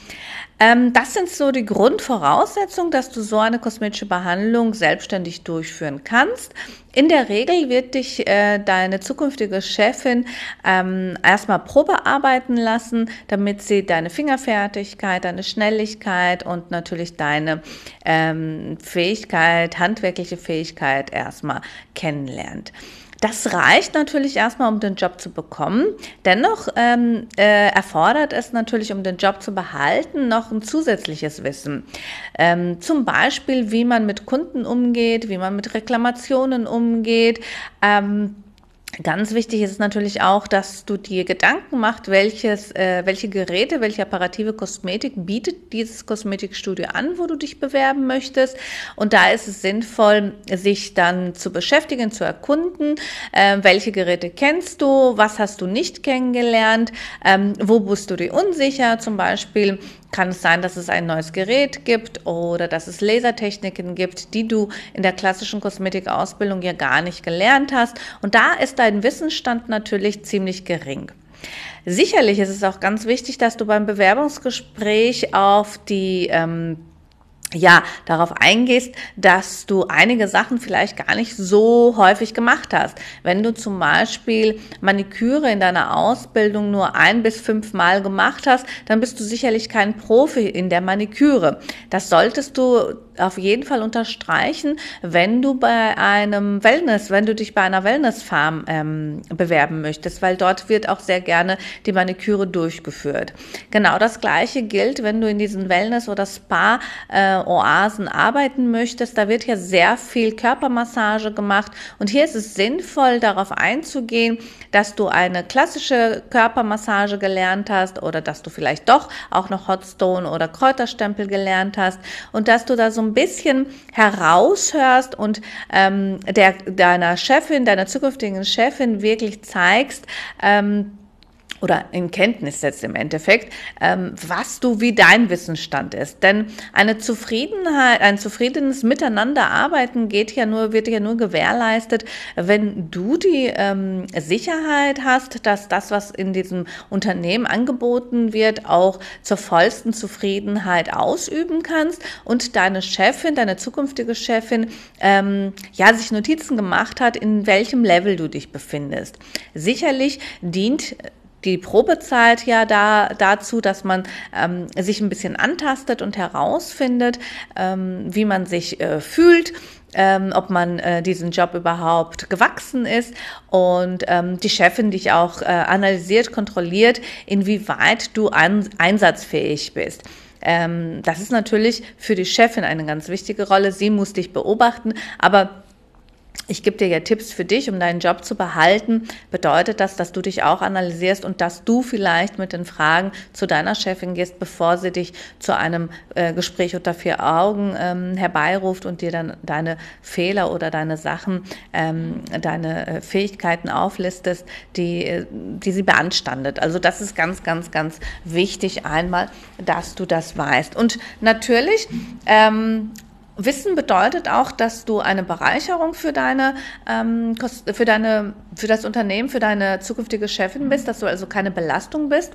Ähm, das sind so die Grundvoraussetzungen, dass du so eine kosmetische Behandlung selbstständig durchführen kannst. In der Regel wird dich äh, deine zukünftige Chefin ähm, erstmal Probe arbeiten lassen, damit sie deine Fingerfertigkeit, deine Schnelligkeit und natürlich deine ähm, Fähigkeit, handwerkliche Fähigkeit erstmal kennenlernt. Das reicht natürlich erstmal, um den Job zu bekommen. Dennoch ähm, äh, erfordert es natürlich, um den Job zu behalten, noch ein zusätzliches Wissen. Ähm, zum Beispiel, wie man mit Kunden umgeht, wie man mit Reklamationen umgeht. Ähm, Ganz wichtig ist natürlich auch, dass du dir Gedanken machst, welches, äh, welche Geräte, welche apparative Kosmetik bietet dieses Kosmetikstudio an, wo du dich bewerben möchtest. Und da ist es sinnvoll, sich dann zu beschäftigen, zu erkunden, äh, welche Geräte kennst du, was hast du nicht kennengelernt, ähm, wo bist du dir unsicher, zum Beispiel kann es sein, dass es ein neues Gerät gibt oder dass es Lasertechniken gibt, die du in der klassischen Kosmetikausbildung ja gar nicht gelernt hast. Und da ist dein Wissensstand natürlich ziemlich gering. Sicherlich ist es auch ganz wichtig, dass du beim Bewerbungsgespräch auf die ähm, ja, darauf eingehst, dass du einige Sachen vielleicht gar nicht so häufig gemacht hast. Wenn du zum Beispiel Maniküre in deiner Ausbildung nur ein bis fünf Mal gemacht hast, dann bist du sicherlich kein Profi in der Maniküre. Das solltest du auf jeden Fall unterstreichen, wenn du bei einem Wellness, wenn du dich bei einer Wellnessfarm ähm, bewerben möchtest, weil dort wird auch sehr gerne die Maniküre durchgeführt. Genau das Gleiche gilt, wenn du in diesen Wellness- oder Spa-Oasen äh, arbeiten möchtest. Da wird ja sehr viel Körpermassage gemacht und hier ist es sinnvoll, darauf einzugehen, dass du eine klassische Körpermassage gelernt hast oder dass du vielleicht doch auch noch Hotstone oder Kräuterstempel gelernt hast und dass du da so ein bisschen heraushörst und ähm, der, deiner Chefin, deiner zukünftigen Chefin wirklich zeigst, ähm, oder in Kenntnis setzt im Endeffekt, ähm, was du, wie dein Wissensstand ist. Denn eine Zufriedenheit, ein zufriedenes Miteinanderarbeiten geht ja nur, wird ja nur gewährleistet, wenn du die ähm, Sicherheit hast, dass das, was in diesem Unternehmen angeboten wird, auch zur vollsten Zufriedenheit ausüben kannst und deine Chefin, deine zukünftige Chefin, ähm, ja, sich Notizen gemacht hat, in welchem Level du dich befindest. Sicherlich dient die Probezeit ja da, dazu, dass man ähm, sich ein bisschen antastet und herausfindet, ähm, wie man sich äh, fühlt. Ähm, ob man äh, diesen Job überhaupt gewachsen ist und ähm, die Chefin dich auch äh, analysiert, kontrolliert, inwieweit du an, einsatzfähig bist. Ähm, das ist natürlich für die Chefin eine ganz wichtige Rolle. Sie muss dich beobachten, aber ich gebe dir ja Tipps für dich, um deinen Job zu behalten. Bedeutet das, dass du dich auch analysierst und dass du vielleicht mit den Fragen zu deiner Chefin gehst, bevor sie dich zu einem äh, Gespräch unter vier Augen ähm, herbeiruft und dir dann deine Fehler oder deine Sachen, ähm, deine äh, Fähigkeiten auflistest, die, äh, die sie beanstandet. Also das ist ganz, ganz, ganz wichtig einmal, dass du das weißt. Und natürlich ähm, Wissen bedeutet auch, dass du eine Bereicherung für deine, ähm, für deine, für das Unternehmen, für deine zukünftige Chefin bist, dass du also keine Belastung bist.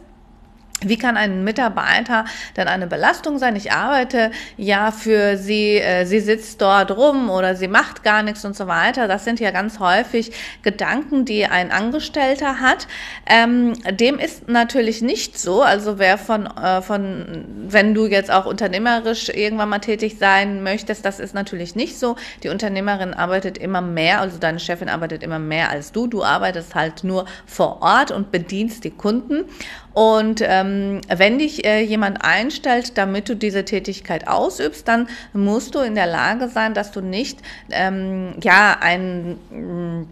Wie kann ein Mitarbeiter denn eine Belastung sein? Ich arbeite ja für sie, äh, sie sitzt dort rum oder sie macht gar nichts und so weiter. Das sind ja ganz häufig Gedanken, die ein Angestellter hat. Ähm, dem ist natürlich nicht so. Also wer von, äh, von, wenn du jetzt auch unternehmerisch irgendwann mal tätig sein möchtest, das ist natürlich nicht so. Die Unternehmerin arbeitet immer mehr, also deine Chefin arbeitet immer mehr als du. Du arbeitest halt nur vor Ort und bedienst die Kunden. Und ähm, wenn dich äh, jemand einstellt, damit du diese Tätigkeit ausübst, dann musst du in der Lage sein, dass du nicht ähm, ja ein mm,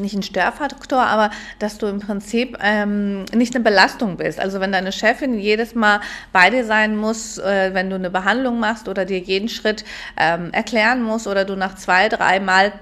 nicht ein Störfaktor, aber dass du im Prinzip ähm, nicht eine Belastung bist. Also wenn deine Chefin jedes Mal bei dir sein muss, äh, wenn du eine Behandlung machst oder dir jeden Schritt ähm, erklären muss oder du nach zwei, drei Mal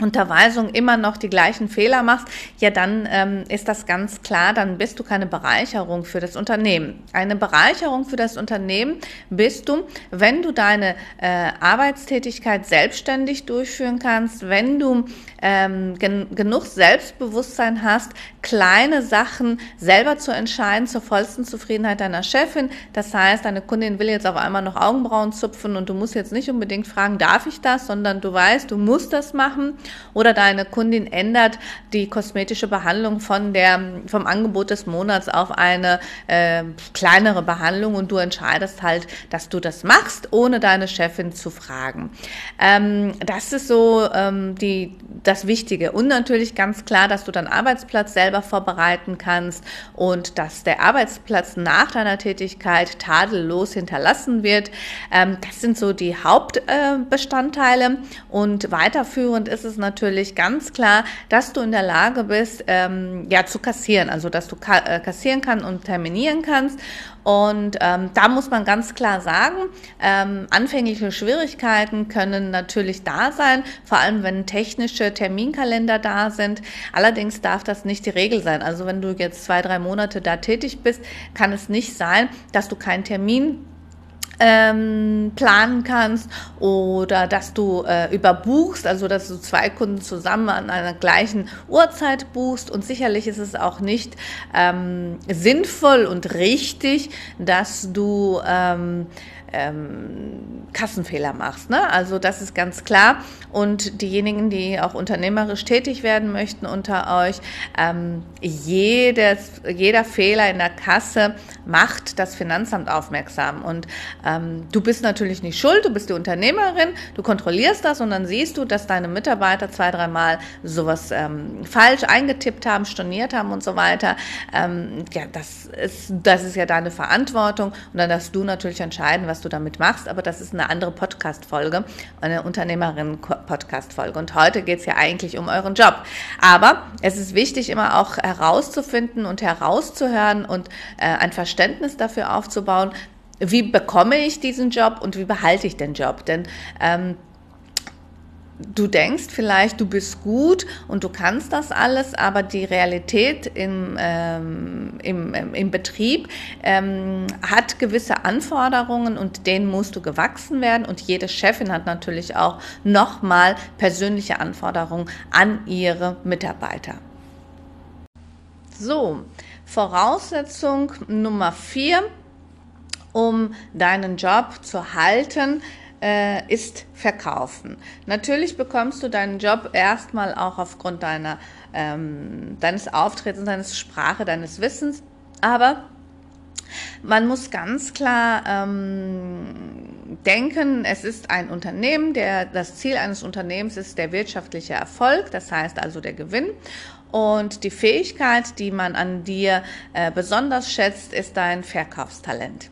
Unterweisung immer noch die gleichen Fehler machst, ja, dann ähm, ist das ganz klar, dann bist du keine Bereicherung für das Unternehmen. Eine Bereicherung für das Unternehmen bist du, wenn du deine äh, Arbeitstätigkeit selbstständig durchführen kannst, wenn du ähm, gen genug Selbstbewusstsein hast, kleine Sachen selber zu entscheiden zur vollsten Zufriedenheit deiner Chefin. Das heißt, deine Kundin will jetzt auf einmal noch Augenbrauen zupfen und du musst jetzt nicht unbedingt fragen, darf ich das, sondern du weißt, du musst das machen oder deine Kundin ändert die kosmetische Behandlung von der, vom Angebot des Monats auf eine äh, kleinere Behandlung und du entscheidest halt, dass du das machst, ohne deine Chefin zu fragen. Ähm, das ist so ähm, die, das Wichtige. Und natürlich ganz klar, dass du deinen Arbeitsplatz selber vorbereiten kannst und dass der Arbeitsplatz nach deiner Tätigkeit tadellos hinterlassen wird. Ähm, das sind so die Hauptbestandteile. Äh, und weiterführend ist es natürlich ganz klar, dass du in der Lage bist, ähm, ja, zu kassieren. Also, dass du ka äh, kassieren kannst und terminieren kannst. Und ähm, da muss man ganz klar sagen, ähm, anfängliche Schwierigkeiten können natürlich da sein, vor allem wenn technische Terminkalender da sind. Allerdings darf das nicht die Regel sein. Also wenn du jetzt zwei, drei Monate da tätig bist, kann es nicht sein, dass du keinen Termin ähm, planen kannst oder dass du äh, überbuchst, also dass du zwei Kunden zusammen an einer gleichen Uhrzeit buchst. Und sicherlich ist es auch nicht ähm, sinnvoll und richtig, dass du ähm, ähm, Kassenfehler machst. Ne? Also das ist ganz klar. Und diejenigen, die auch unternehmerisch tätig werden möchten unter euch, ähm, jedes, jeder Fehler in der Kasse macht das Finanzamt aufmerksam. Und ähm, du bist natürlich nicht schuld, du bist die Unternehmerin, du kontrollierst das und dann siehst du, dass deine Mitarbeiter zwei, dreimal sowas ähm, falsch eingetippt haben, storniert haben und so weiter. Ähm, ja, das ist, das ist ja deine Verantwortung und dann darfst du natürlich entscheiden, was du damit machst, aber das ist eine andere Podcast-Folge, eine Unternehmerin-Podcast-Folge. Und heute geht es ja eigentlich um euren Job. Aber es ist wichtig, immer auch herauszufinden und herauszuhören und äh, ein Verständnis dafür aufzubauen, wie bekomme ich diesen Job und wie behalte ich den Job? Denn ähm, du denkst vielleicht, du bist gut und du kannst das alles, aber die Realität im, ähm, im, im Betrieb ähm, hat gewisse Anforderungen und denen musst du gewachsen werden. Und jede Chefin hat natürlich auch nochmal persönliche Anforderungen an ihre Mitarbeiter. So, Voraussetzung Nummer vier, um deinen Job zu halten, äh, ist Verkaufen. Natürlich bekommst du deinen Job erstmal auch aufgrund deiner, ähm, deines Auftretens, deines Sprache, deines Wissens, aber man muss ganz klar ähm, denken, es ist ein Unternehmen, der das Ziel eines Unternehmens ist der wirtschaftliche Erfolg, das heißt also der Gewinn. Und die Fähigkeit, die man an dir äh, besonders schätzt, ist dein Verkaufstalent.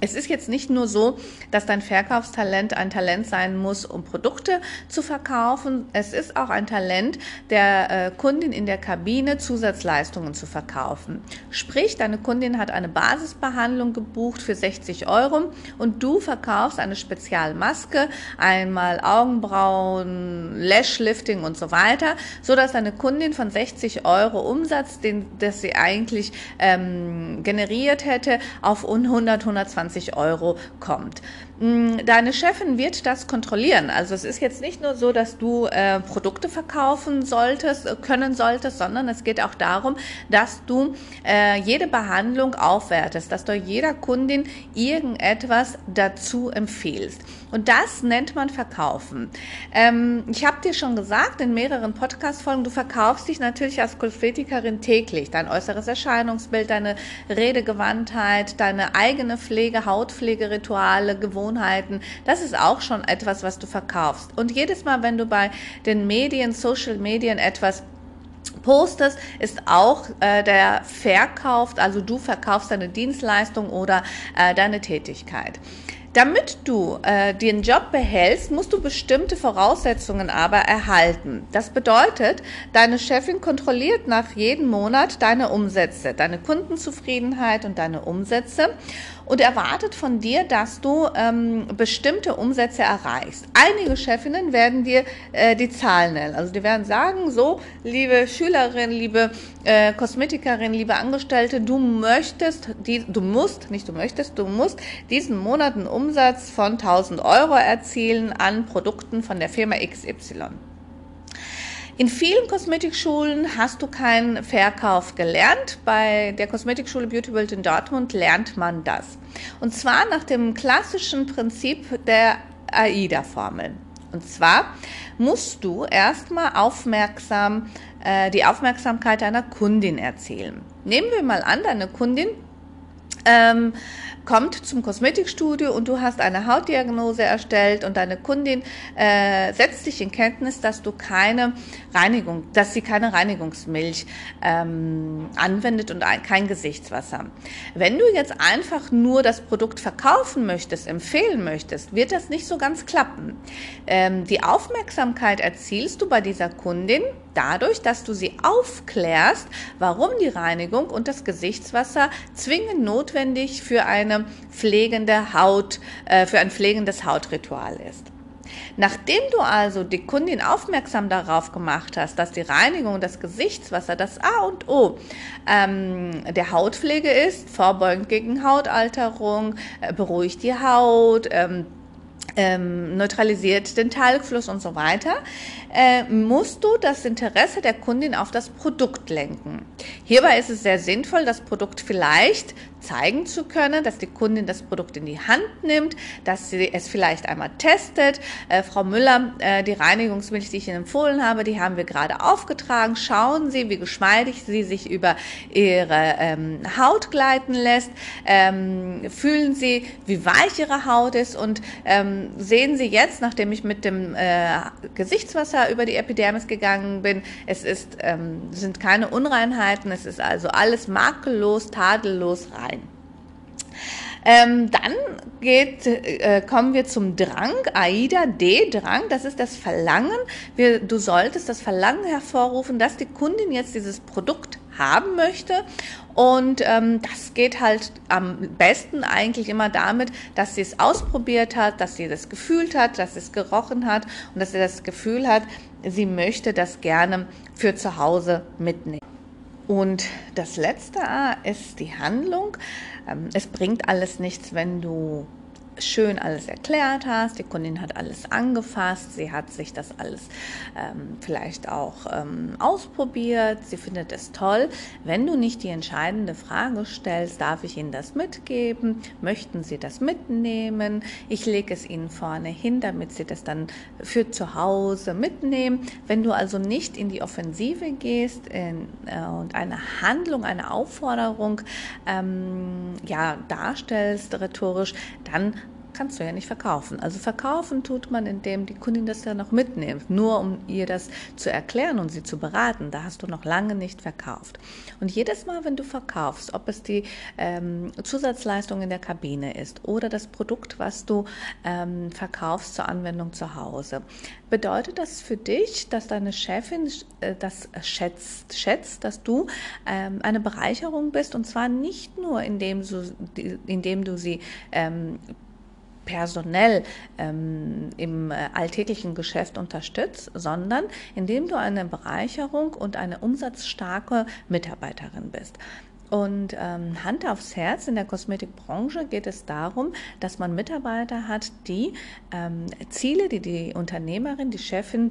Es ist jetzt nicht nur so, dass dein Verkaufstalent ein Talent sein muss, um Produkte zu verkaufen. Es ist auch ein Talent der äh, Kundin in der Kabine, Zusatzleistungen zu verkaufen. Sprich, deine Kundin hat eine Basisbehandlung gebucht für 60 Euro und du verkaufst eine Spezialmaske, einmal Augenbrauen, Lashlifting und so weiter, so dass deine Kundin von 60 Euro Umsatz, den, das sie eigentlich ähm, generiert hätte, auf 100, 120 20 Euro kommt. Mm, deine Chefin wird das kontrollieren. Also es ist jetzt nicht nur so, dass du äh, Produkte verkaufen solltest, äh, können solltest, sondern es geht auch darum, dass du äh, jede Behandlung aufwertest, dass du jeder Kundin irgendetwas dazu empfiehlst. Und das nennt man Verkaufen. Ähm, ich habe dir schon gesagt in mehreren Podcast-Folgen, du verkaufst dich natürlich als Kosmetikerin täglich. Dein äußeres Erscheinungsbild, deine Redegewandtheit, deine eigene Pflege, Hautpflegerituale, Gewohnheiten, Gewohnheiten, das ist auch schon etwas, was du verkaufst. Und jedes Mal, wenn du bei den Medien, Social Medien etwas postest, ist auch äh, der Verkauf, also du verkaufst deine Dienstleistung oder äh, deine Tätigkeit. Damit du äh, den Job behältst, musst du bestimmte Voraussetzungen aber erhalten. Das bedeutet, deine Chefin kontrolliert nach jedem Monat deine Umsätze, deine Kundenzufriedenheit und deine Umsätze und erwartet von dir, dass du ähm, bestimmte Umsätze erreichst. Einige Chefinnen werden dir äh, die Zahlen nennen. Also die werden sagen, so, liebe Schülerin, liebe äh, Kosmetikerin, liebe Angestellte, du möchtest, die, du musst, nicht du möchtest, du musst diesen Monat einen Umsatz von 1000 Euro erzielen an Produkten von der Firma XY. In vielen Kosmetikschulen hast du keinen Verkauf gelernt. Bei der Kosmetikschule Beauty World in Dortmund lernt man das. Und zwar nach dem klassischen Prinzip der AIDA-Formel. Und zwar musst du erstmal aufmerksam äh, die Aufmerksamkeit deiner Kundin erzielen. Nehmen wir mal an, deine Kundin ähm, kommt zum Kosmetikstudio und du hast eine Hautdiagnose erstellt und deine Kundin äh, setzt dich in Kenntnis, dass du keine Reinigung, dass sie keine Reinigungsmilch ähm, anwendet und ein, kein Gesichtswasser. Wenn du jetzt einfach nur das Produkt verkaufen möchtest, empfehlen möchtest, wird das nicht so ganz klappen. Ähm, die Aufmerksamkeit erzielst du bei dieser Kundin dadurch, dass du sie aufklärst, warum die Reinigung und das Gesichtswasser zwingend notwendig für eine pflegende Haut, äh, für ein pflegendes Hautritual ist. Nachdem du also die Kundin aufmerksam darauf gemacht hast, dass die Reinigung das Gesichtswasser das A und O ähm, der Hautpflege ist, vorbeugend gegen Hautalterung, äh, beruhigt die Haut, ähm, ähm, neutralisiert den Talgfluss und so weiter, äh, musst du das Interesse der Kundin auf das Produkt lenken. Hierbei ist es sehr sinnvoll, das Produkt vielleicht zeigen zu können, dass die Kundin das Produkt in die Hand nimmt, dass sie es vielleicht einmal testet. Äh, Frau Müller, äh, die Reinigungsmilch, die ich Ihnen empfohlen habe, die haben wir gerade aufgetragen. Schauen Sie, wie geschmeidig sie sich über Ihre ähm, Haut gleiten lässt. Ähm, fühlen Sie, wie weich Ihre Haut ist und ähm, sehen Sie jetzt, nachdem ich mit dem äh, Gesichtswasser über die Epidermis gegangen bin, es ist, ähm, sind keine Unreinheiten, es ist also alles makellos, tadellos rein. Ähm, dann geht, äh, kommen wir zum Drang, AIDA D, Drang, das ist das Verlangen. Wir, du solltest das Verlangen hervorrufen, dass die Kundin jetzt dieses Produkt haben möchte. Und ähm, das geht halt am besten eigentlich immer damit, dass sie es ausprobiert hat, dass sie das gefühlt hat, dass sie es gerochen hat und dass sie das Gefühl hat, sie möchte das gerne für zu Hause mitnehmen. Und das letzte A ist die Handlung. Ähm, es bringt alles nichts, wenn du schön alles erklärt hast, die Kundin hat alles angefasst, sie hat sich das alles ähm, vielleicht auch ähm, ausprobiert, sie findet es toll. Wenn du nicht die entscheidende Frage stellst, darf ich Ihnen das mitgeben? Möchten Sie das mitnehmen? Ich lege es Ihnen vorne hin, damit Sie das dann für zu Hause mitnehmen. Wenn du also nicht in die Offensive gehst in, äh, und eine Handlung, eine Aufforderung ähm, ja, darstellst rhetorisch, dann kannst du ja nicht verkaufen. Also verkaufen tut man, indem die Kundin das ja noch mitnimmt, nur um ihr das zu erklären und sie zu beraten. Da hast du noch lange nicht verkauft. Und jedes Mal, wenn du verkaufst, ob es die ähm, Zusatzleistung in der Kabine ist oder das Produkt, was du ähm, verkaufst zur Anwendung zu Hause, bedeutet das für dich, dass deine Chefin äh, das schätzt, schätzt, dass du ähm, eine Bereicherung bist und zwar nicht nur indem du, indem du sie ähm, personell ähm, im äh, alltäglichen Geschäft unterstützt, sondern indem du eine Bereicherung und eine umsatzstarke Mitarbeiterin bist. Und ähm, Hand aufs Herz, in der Kosmetikbranche geht es darum, dass man Mitarbeiter hat, die ähm, Ziele, die die Unternehmerin, die Chefin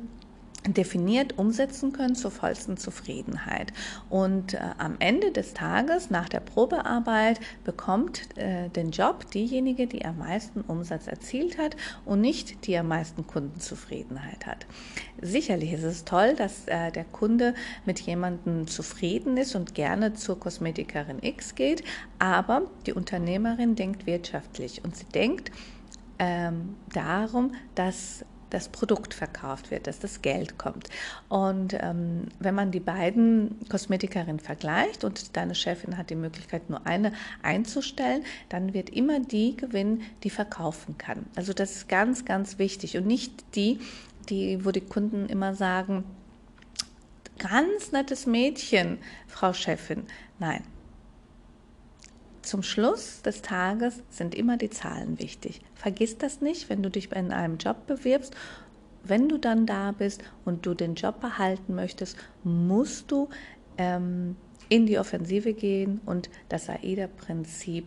definiert umsetzen können zur vollsten Zufriedenheit. Und äh, am Ende des Tages, nach der Probearbeit, bekommt äh, den Job diejenige, die am meisten Umsatz erzielt hat und nicht die am meisten Kundenzufriedenheit hat. Sicherlich ist es toll, dass äh, der Kunde mit jemandem zufrieden ist und gerne zur Kosmetikerin X geht, aber die Unternehmerin denkt wirtschaftlich und sie denkt, ähm, darum, dass das Produkt verkauft wird, dass das Geld kommt. Und ähm, wenn man die beiden Kosmetikerinnen vergleicht und deine Chefin hat die Möglichkeit, nur eine einzustellen, dann wird immer die gewinnen, die verkaufen kann. Also das ist ganz, ganz wichtig und nicht die, die, wo die Kunden immer sagen, ganz nettes Mädchen, Frau Chefin. Nein, zum Schluss des Tages sind immer die Zahlen wichtig. Vergiss das nicht, wenn du dich in einem Job bewirbst. Wenn du dann da bist und du den Job behalten möchtest, musst du ähm, in die Offensive gehen und das AIDA-Prinzip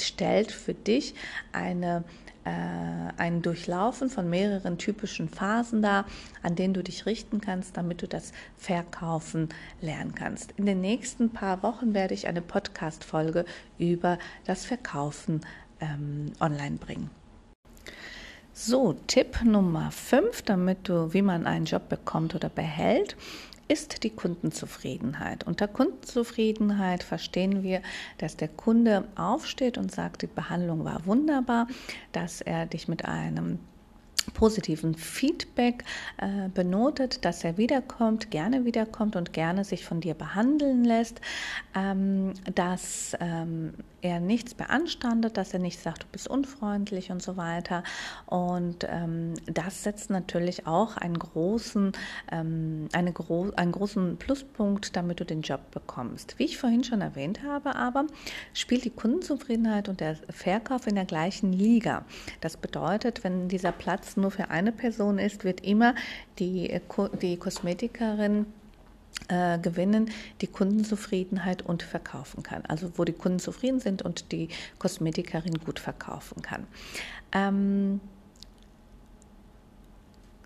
stellt für dich eine ein Durchlaufen von mehreren typischen Phasen dar, an denen du dich richten kannst, damit du das Verkaufen lernen kannst. In den nächsten paar Wochen werde ich eine Podcast-Folge über das Verkaufen ähm, online bringen. So, Tipp Nummer 5, damit du, wie man einen Job bekommt oder behält, ist die Kundenzufriedenheit. Unter Kundenzufriedenheit verstehen wir, dass der Kunde aufsteht und sagt, die Behandlung war wunderbar, dass er dich mit einem positiven Feedback äh, benotet, dass er wiederkommt, gerne wiederkommt und gerne sich von dir behandeln lässt, ähm, dass ähm, er nichts beanstandet, dass er nicht sagt, du bist unfreundlich und so weiter. Und ähm, das setzt natürlich auch einen großen, ähm, eine gro einen großen Pluspunkt, damit du den Job bekommst. Wie ich vorhin schon erwähnt habe, aber spielt die Kundenzufriedenheit und der Verkauf in der gleichen Liga. Das bedeutet, wenn dieser Platz nur für eine Person ist, wird immer die, die Kosmetikerin äh, gewinnen, die Kundenzufriedenheit und verkaufen kann. Also wo die Kunden zufrieden sind und die Kosmetikerin gut verkaufen kann. Ähm,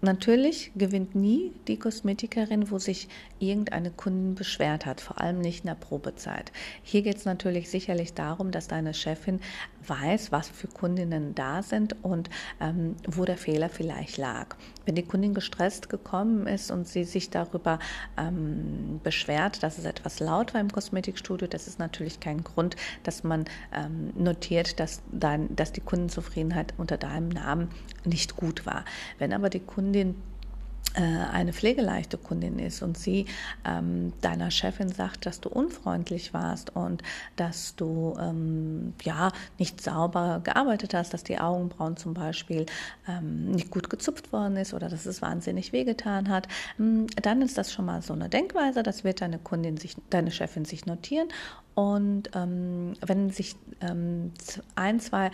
Natürlich gewinnt nie die Kosmetikerin, wo sich irgendeine Kundin beschwert hat, vor allem nicht in der Probezeit. Hier geht es natürlich sicherlich darum, dass deine Chefin weiß, was für Kundinnen da sind und ähm, wo der Fehler vielleicht lag. Wenn die Kundin gestresst gekommen ist und sie sich darüber ähm, beschwert, dass es etwas laut war im Kosmetikstudio, das ist natürlich kein Grund, dass man ähm, notiert, dass, dein, dass die Kundenzufriedenheit unter deinem Namen nicht gut war. Wenn aber die Kundin eine pflegeleichte Kundin ist und sie ähm, deiner Chefin sagt, dass du unfreundlich warst und dass du ähm, ja nicht sauber gearbeitet hast, dass die Augenbrauen zum Beispiel ähm, nicht gut gezupft worden ist oder dass es wahnsinnig wehgetan hat, ähm, dann ist das schon mal so eine Denkweise. Das wird deine Kundin sich, deine Chefin sich notieren und ähm, wenn sich ähm, ein, zwei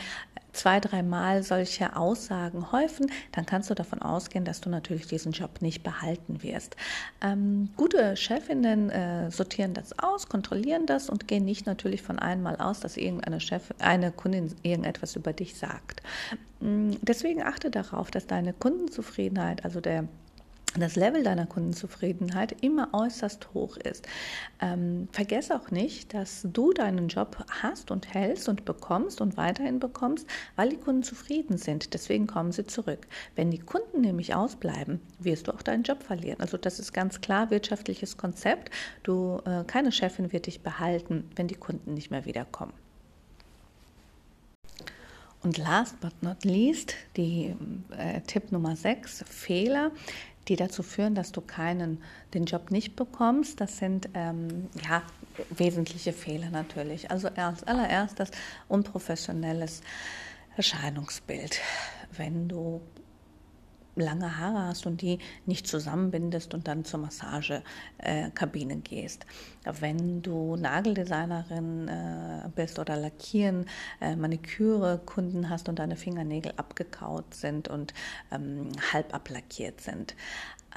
zwei, dreimal solche Aussagen häufen, dann kannst du davon ausgehen, dass du natürlich diesen Job nicht behalten wirst. Ähm, gute Chefinnen äh, sortieren das aus, kontrollieren das und gehen nicht natürlich von einmal aus, dass irgendeine Chef, eine Kundin irgendetwas über dich sagt. Mm, deswegen achte darauf, dass deine Kundenzufriedenheit, also der das Level deiner Kundenzufriedenheit immer äußerst hoch ist. Ähm, vergiss auch nicht, dass du deinen Job hast und hältst und bekommst und weiterhin bekommst, weil die Kunden zufrieden sind. Deswegen kommen sie zurück. Wenn die Kunden nämlich ausbleiben, wirst du auch deinen Job verlieren. Also das ist ganz klar wirtschaftliches Konzept. Du, äh, keine Chefin wird dich behalten, wenn die Kunden nicht mehr wiederkommen. Und last but not least, die äh, Tipp Nummer 6, Fehler die dazu führen, dass du keinen, den Job nicht bekommst. Das sind ähm, ja wesentliche Fehler natürlich. Also als allererstes unprofessionelles Erscheinungsbild. Wenn du lange Haare hast und die nicht zusammenbindest und dann zur Massagekabine gehst. Wenn du Nageldesignerin äh, bist oder Lackieren, äh, Maniküre, Kunden hast und deine Fingernägel abgekaut sind und ähm, halb ablackiert sind.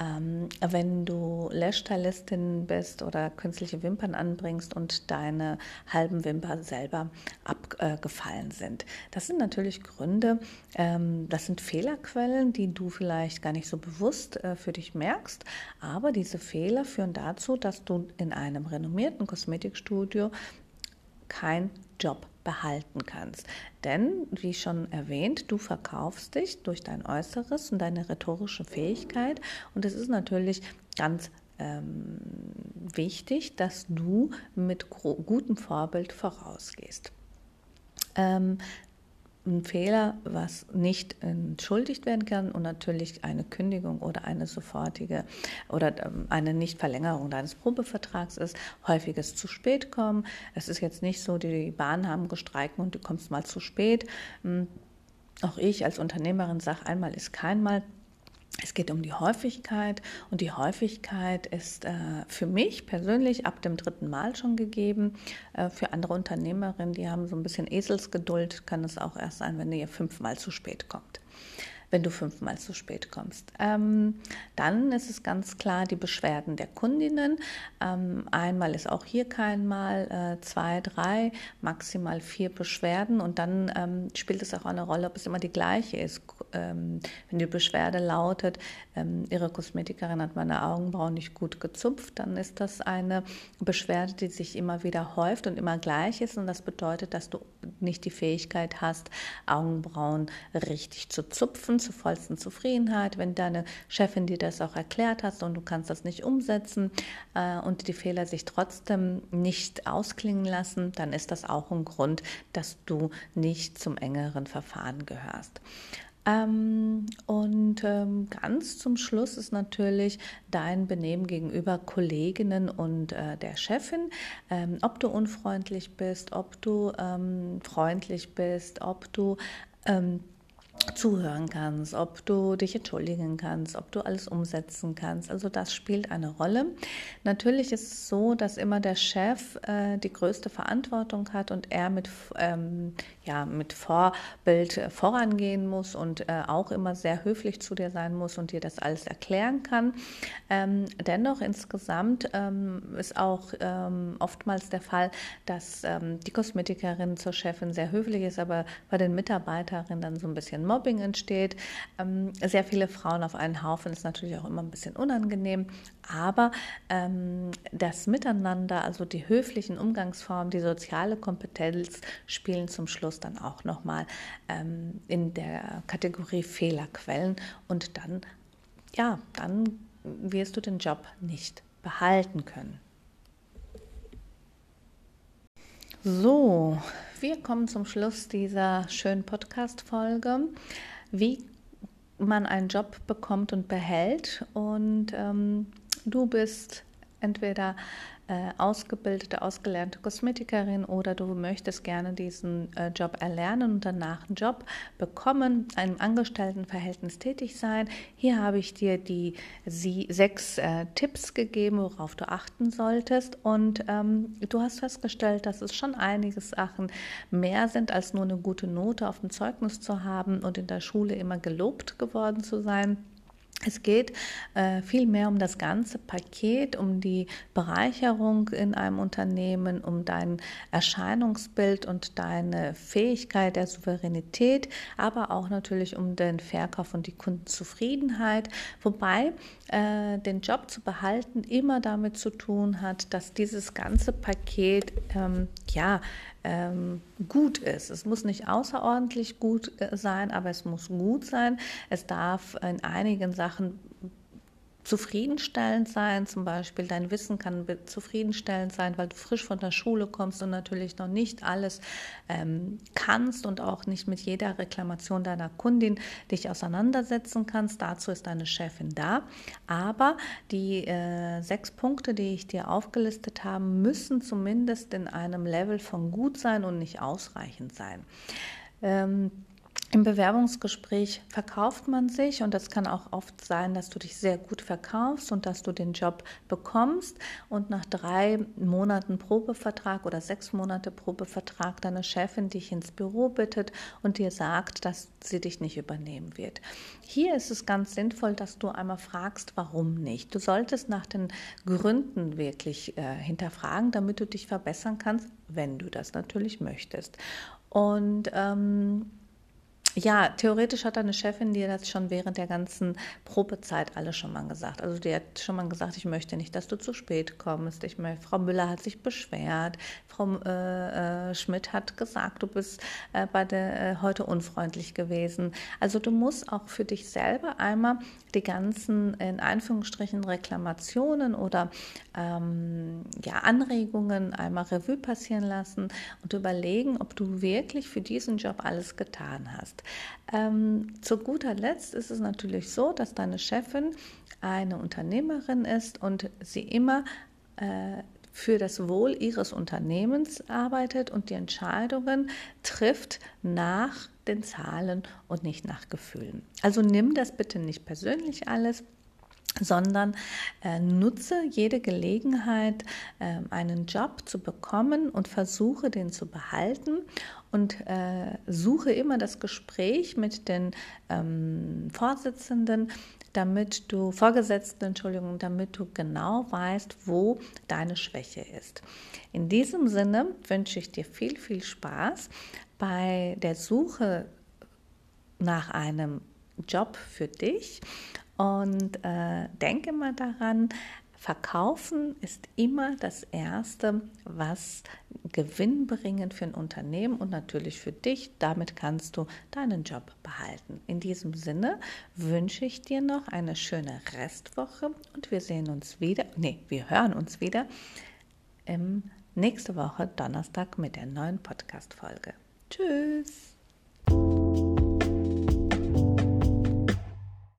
Ähm, wenn du Lashstylistin bist oder künstliche Wimpern anbringst und deine halben Wimpern selber abgefallen sind. Das sind natürlich Gründe, ähm, das sind Fehlerquellen, die du vielleicht gar nicht so bewusst äh, für dich merkst, aber diese Fehler führen dazu, dass du in einem renommierten Kosmetikstudio kein Job behalten kannst. Denn, wie schon erwähnt, du verkaufst dich durch dein Äußeres und deine rhetorische Fähigkeit. Und es ist natürlich ganz ähm, wichtig, dass du mit gutem Vorbild vorausgehst. Ähm, ein Fehler, was nicht entschuldigt werden kann und natürlich eine Kündigung oder eine sofortige oder ähm, eine Nichtverlängerung deines Probevertrags ist, häufiges zu spät kommen. Es ist jetzt nicht so, die Bahn haben gestreikt und du kommst mal zu spät. Hm, auch ich als Unternehmerin sage, einmal ist kein Mal. Es geht um die Häufigkeit und die Häufigkeit ist äh, für mich persönlich ab dem dritten Mal schon gegeben. Äh, für andere Unternehmerinnen, die haben so ein bisschen Eselsgeduld, kann es auch erst sein, wenn ihr fünfmal zu spät kommt wenn du fünfmal zu spät kommst. Ähm, dann ist es ganz klar die Beschwerden der Kundinnen. Ähm, einmal ist auch hier kein Mal, äh, zwei, drei, maximal vier Beschwerden und dann ähm, spielt es auch eine Rolle, ob es immer die gleiche ist. Ähm, wenn die Beschwerde lautet, ähm, Ihre Kosmetikerin hat meine Augenbrauen nicht gut gezupft, dann ist das eine Beschwerde, die sich immer wieder häuft und immer gleich ist. Und das bedeutet, dass du nicht die Fähigkeit hast, Augenbrauen richtig zu zupfen, zur vollsten Zufriedenheit. Wenn deine Chefin dir das auch erklärt hat und du kannst das nicht umsetzen äh, und die Fehler sich trotzdem nicht ausklingen lassen, dann ist das auch ein Grund, dass du nicht zum engeren Verfahren gehörst. Ähm, und ähm, ganz zum Schluss ist natürlich dein Benehmen gegenüber Kolleginnen und äh, der Chefin, ähm, ob du unfreundlich bist, ob du ähm, freundlich bist, ob du ähm, zuhören kannst, ob du dich entschuldigen kannst, ob du alles umsetzen kannst. Also das spielt eine Rolle. Natürlich ist es so, dass immer der Chef äh, die größte Verantwortung hat und er mit, ähm, ja, mit Vorbild vorangehen muss und äh, auch immer sehr höflich zu dir sein muss und dir das alles erklären kann. Ähm, dennoch insgesamt ähm, ist auch ähm, oftmals der Fall, dass ähm, die Kosmetikerin zur Chefin sehr höflich ist, aber bei den Mitarbeiterinnen dann so ein bisschen Mobbing entsteht. Ähm, sehr viele Frauen auf einen Haufen ist natürlich auch immer ein bisschen unangenehm, aber ähm, das Miteinander, also die höflichen Umgangsformen, die soziale Kompetenz spielen zum Schluss dann auch nochmal ähm, in der Kategorie Fehlerquellen und dann, ja, dann wirst du den Job nicht behalten können. So, wir kommen zum Schluss dieser schönen Podcast-Folge, wie man einen Job bekommt und behält. Und ähm, du bist entweder äh, ausgebildete, ausgelernte Kosmetikerin oder du möchtest gerne diesen äh, Job erlernen und danach einen Job bekommen, einem Angestelltenverhältnis tätig sein. Hier habe ich dir die sie, sechs äh, Tipps gegeben, worauf du achten solltest. Und ähm, du hast festgestellt, dass es schon einige Sachen mehr sind, als nur eine gute Note auf dem Zeugnis zu haben und in der Schule immer gelobt geworden zu sein. Es geht äh, vielmehr um das ganze Paket, um die Bereicherung in einem Unternehmen, um dein Erscheinungsbild und deine Fähigkeit der Souveränität, aber auch natürlich um den Verkauf und die Kundenzufriedenheit. Wobei äh, den Job zu behalten immer damit zu tun hat, dass dieses ganze Paket ähm, ja ähm, gut ist. Es muss nicht außerordentlich gut äh, sein, aber es muss gut sein. Es darf in einigen Sachen zufriedenstellend sein. Zum Beispiel dein Wissen kann zufriedenstellend sein, weil du frisch von der Schule kommst und natürlich noch nicht alles ähm, kannst und auch nicht mit jeder Reklamation deiner Kundin dich auseinandersetzen kannst. Dazu ist deine Chefin da. Aber die äh, sechs Punkte, die ich dir aufgelistet habe, müssen zumindest in einem Level von gut sein und nicht ausreichend sein. Ähm, im Bewerbungsgespräch verkauft man sich und das kann auch oft sein, dass du dich sehr gut verkaufst und dass du den Job bekommst und nach drei Monaten Probevertrag oder sechs Monate Probevertrag deine Chefin dich ins Büro bittet und dir sagt, dass sie dich nicht übernehmen wird. Hier ist es ganz sinnvoll, dass du einmal fragst, warum nicht. Du solltest nach den Gründen wirklich äh, hinterfragen, damit du dich verbessern kannst, wenn du das natürlich möchtest. Und ähm, ja, theoretisch hat deine Chefin dir das schon während der ganzen Probezeit alles schon mal gesagt. Also die hat schon mal gesagt, ich möchte nicht, dass du zu spät kommst. Ich meine, Frau Müller hat sich beschwert. Frau äh, äh, Schmidt hat gesagt, du bist äh, bei der, äh, heute unfreundlich gewesen. Also du musst auch für dich selber einmal die ganzen in Anführungsstrichen Reklamationen oder ähm, ja, Anregungen einmal Revue passieren lassen und überlegen, ob du wirklich für diesen Job alles getan hast. Ähm, zu guter Letzt ist es natürlich so, dass deine Chefin eine Unternehmerin ist und sie immer äh, für das Wohl ihres Unternehmens arbeitet und die Entscheidungen trifft nach den Zahlen und nicht nach Gefühlen. Also nimm das bitte nicht persönlich alles, sondern äh, nutze jede Gelegenheit, äh, einen Job zu bekommen und versuche den zu behalten und äh, suche immer das Gespräch mit den ähm, Vorsitzenden, damit du, Vorgesetzten, Entschuldigung, damit du genau weißt, wo deine Schwäche ist. In diesem Sinne wünsche ich dir viel, viel Spaß bei der Suche nach einem Job für dich. Und äh, denke mal daran, Verkaufen ist immer das Erste, was gewinnbringend für ein Unternehmen und natürlich für dich. Damit kannst du deinen Job behalten. In diesem Sinne wünsche ich dir noch eine schöne Restwoche und wir sehen uns wieder, nee, wir hören uns wieder im nächste Woche Donnerstag mit der neuen Podcast-Folge. Tschüss!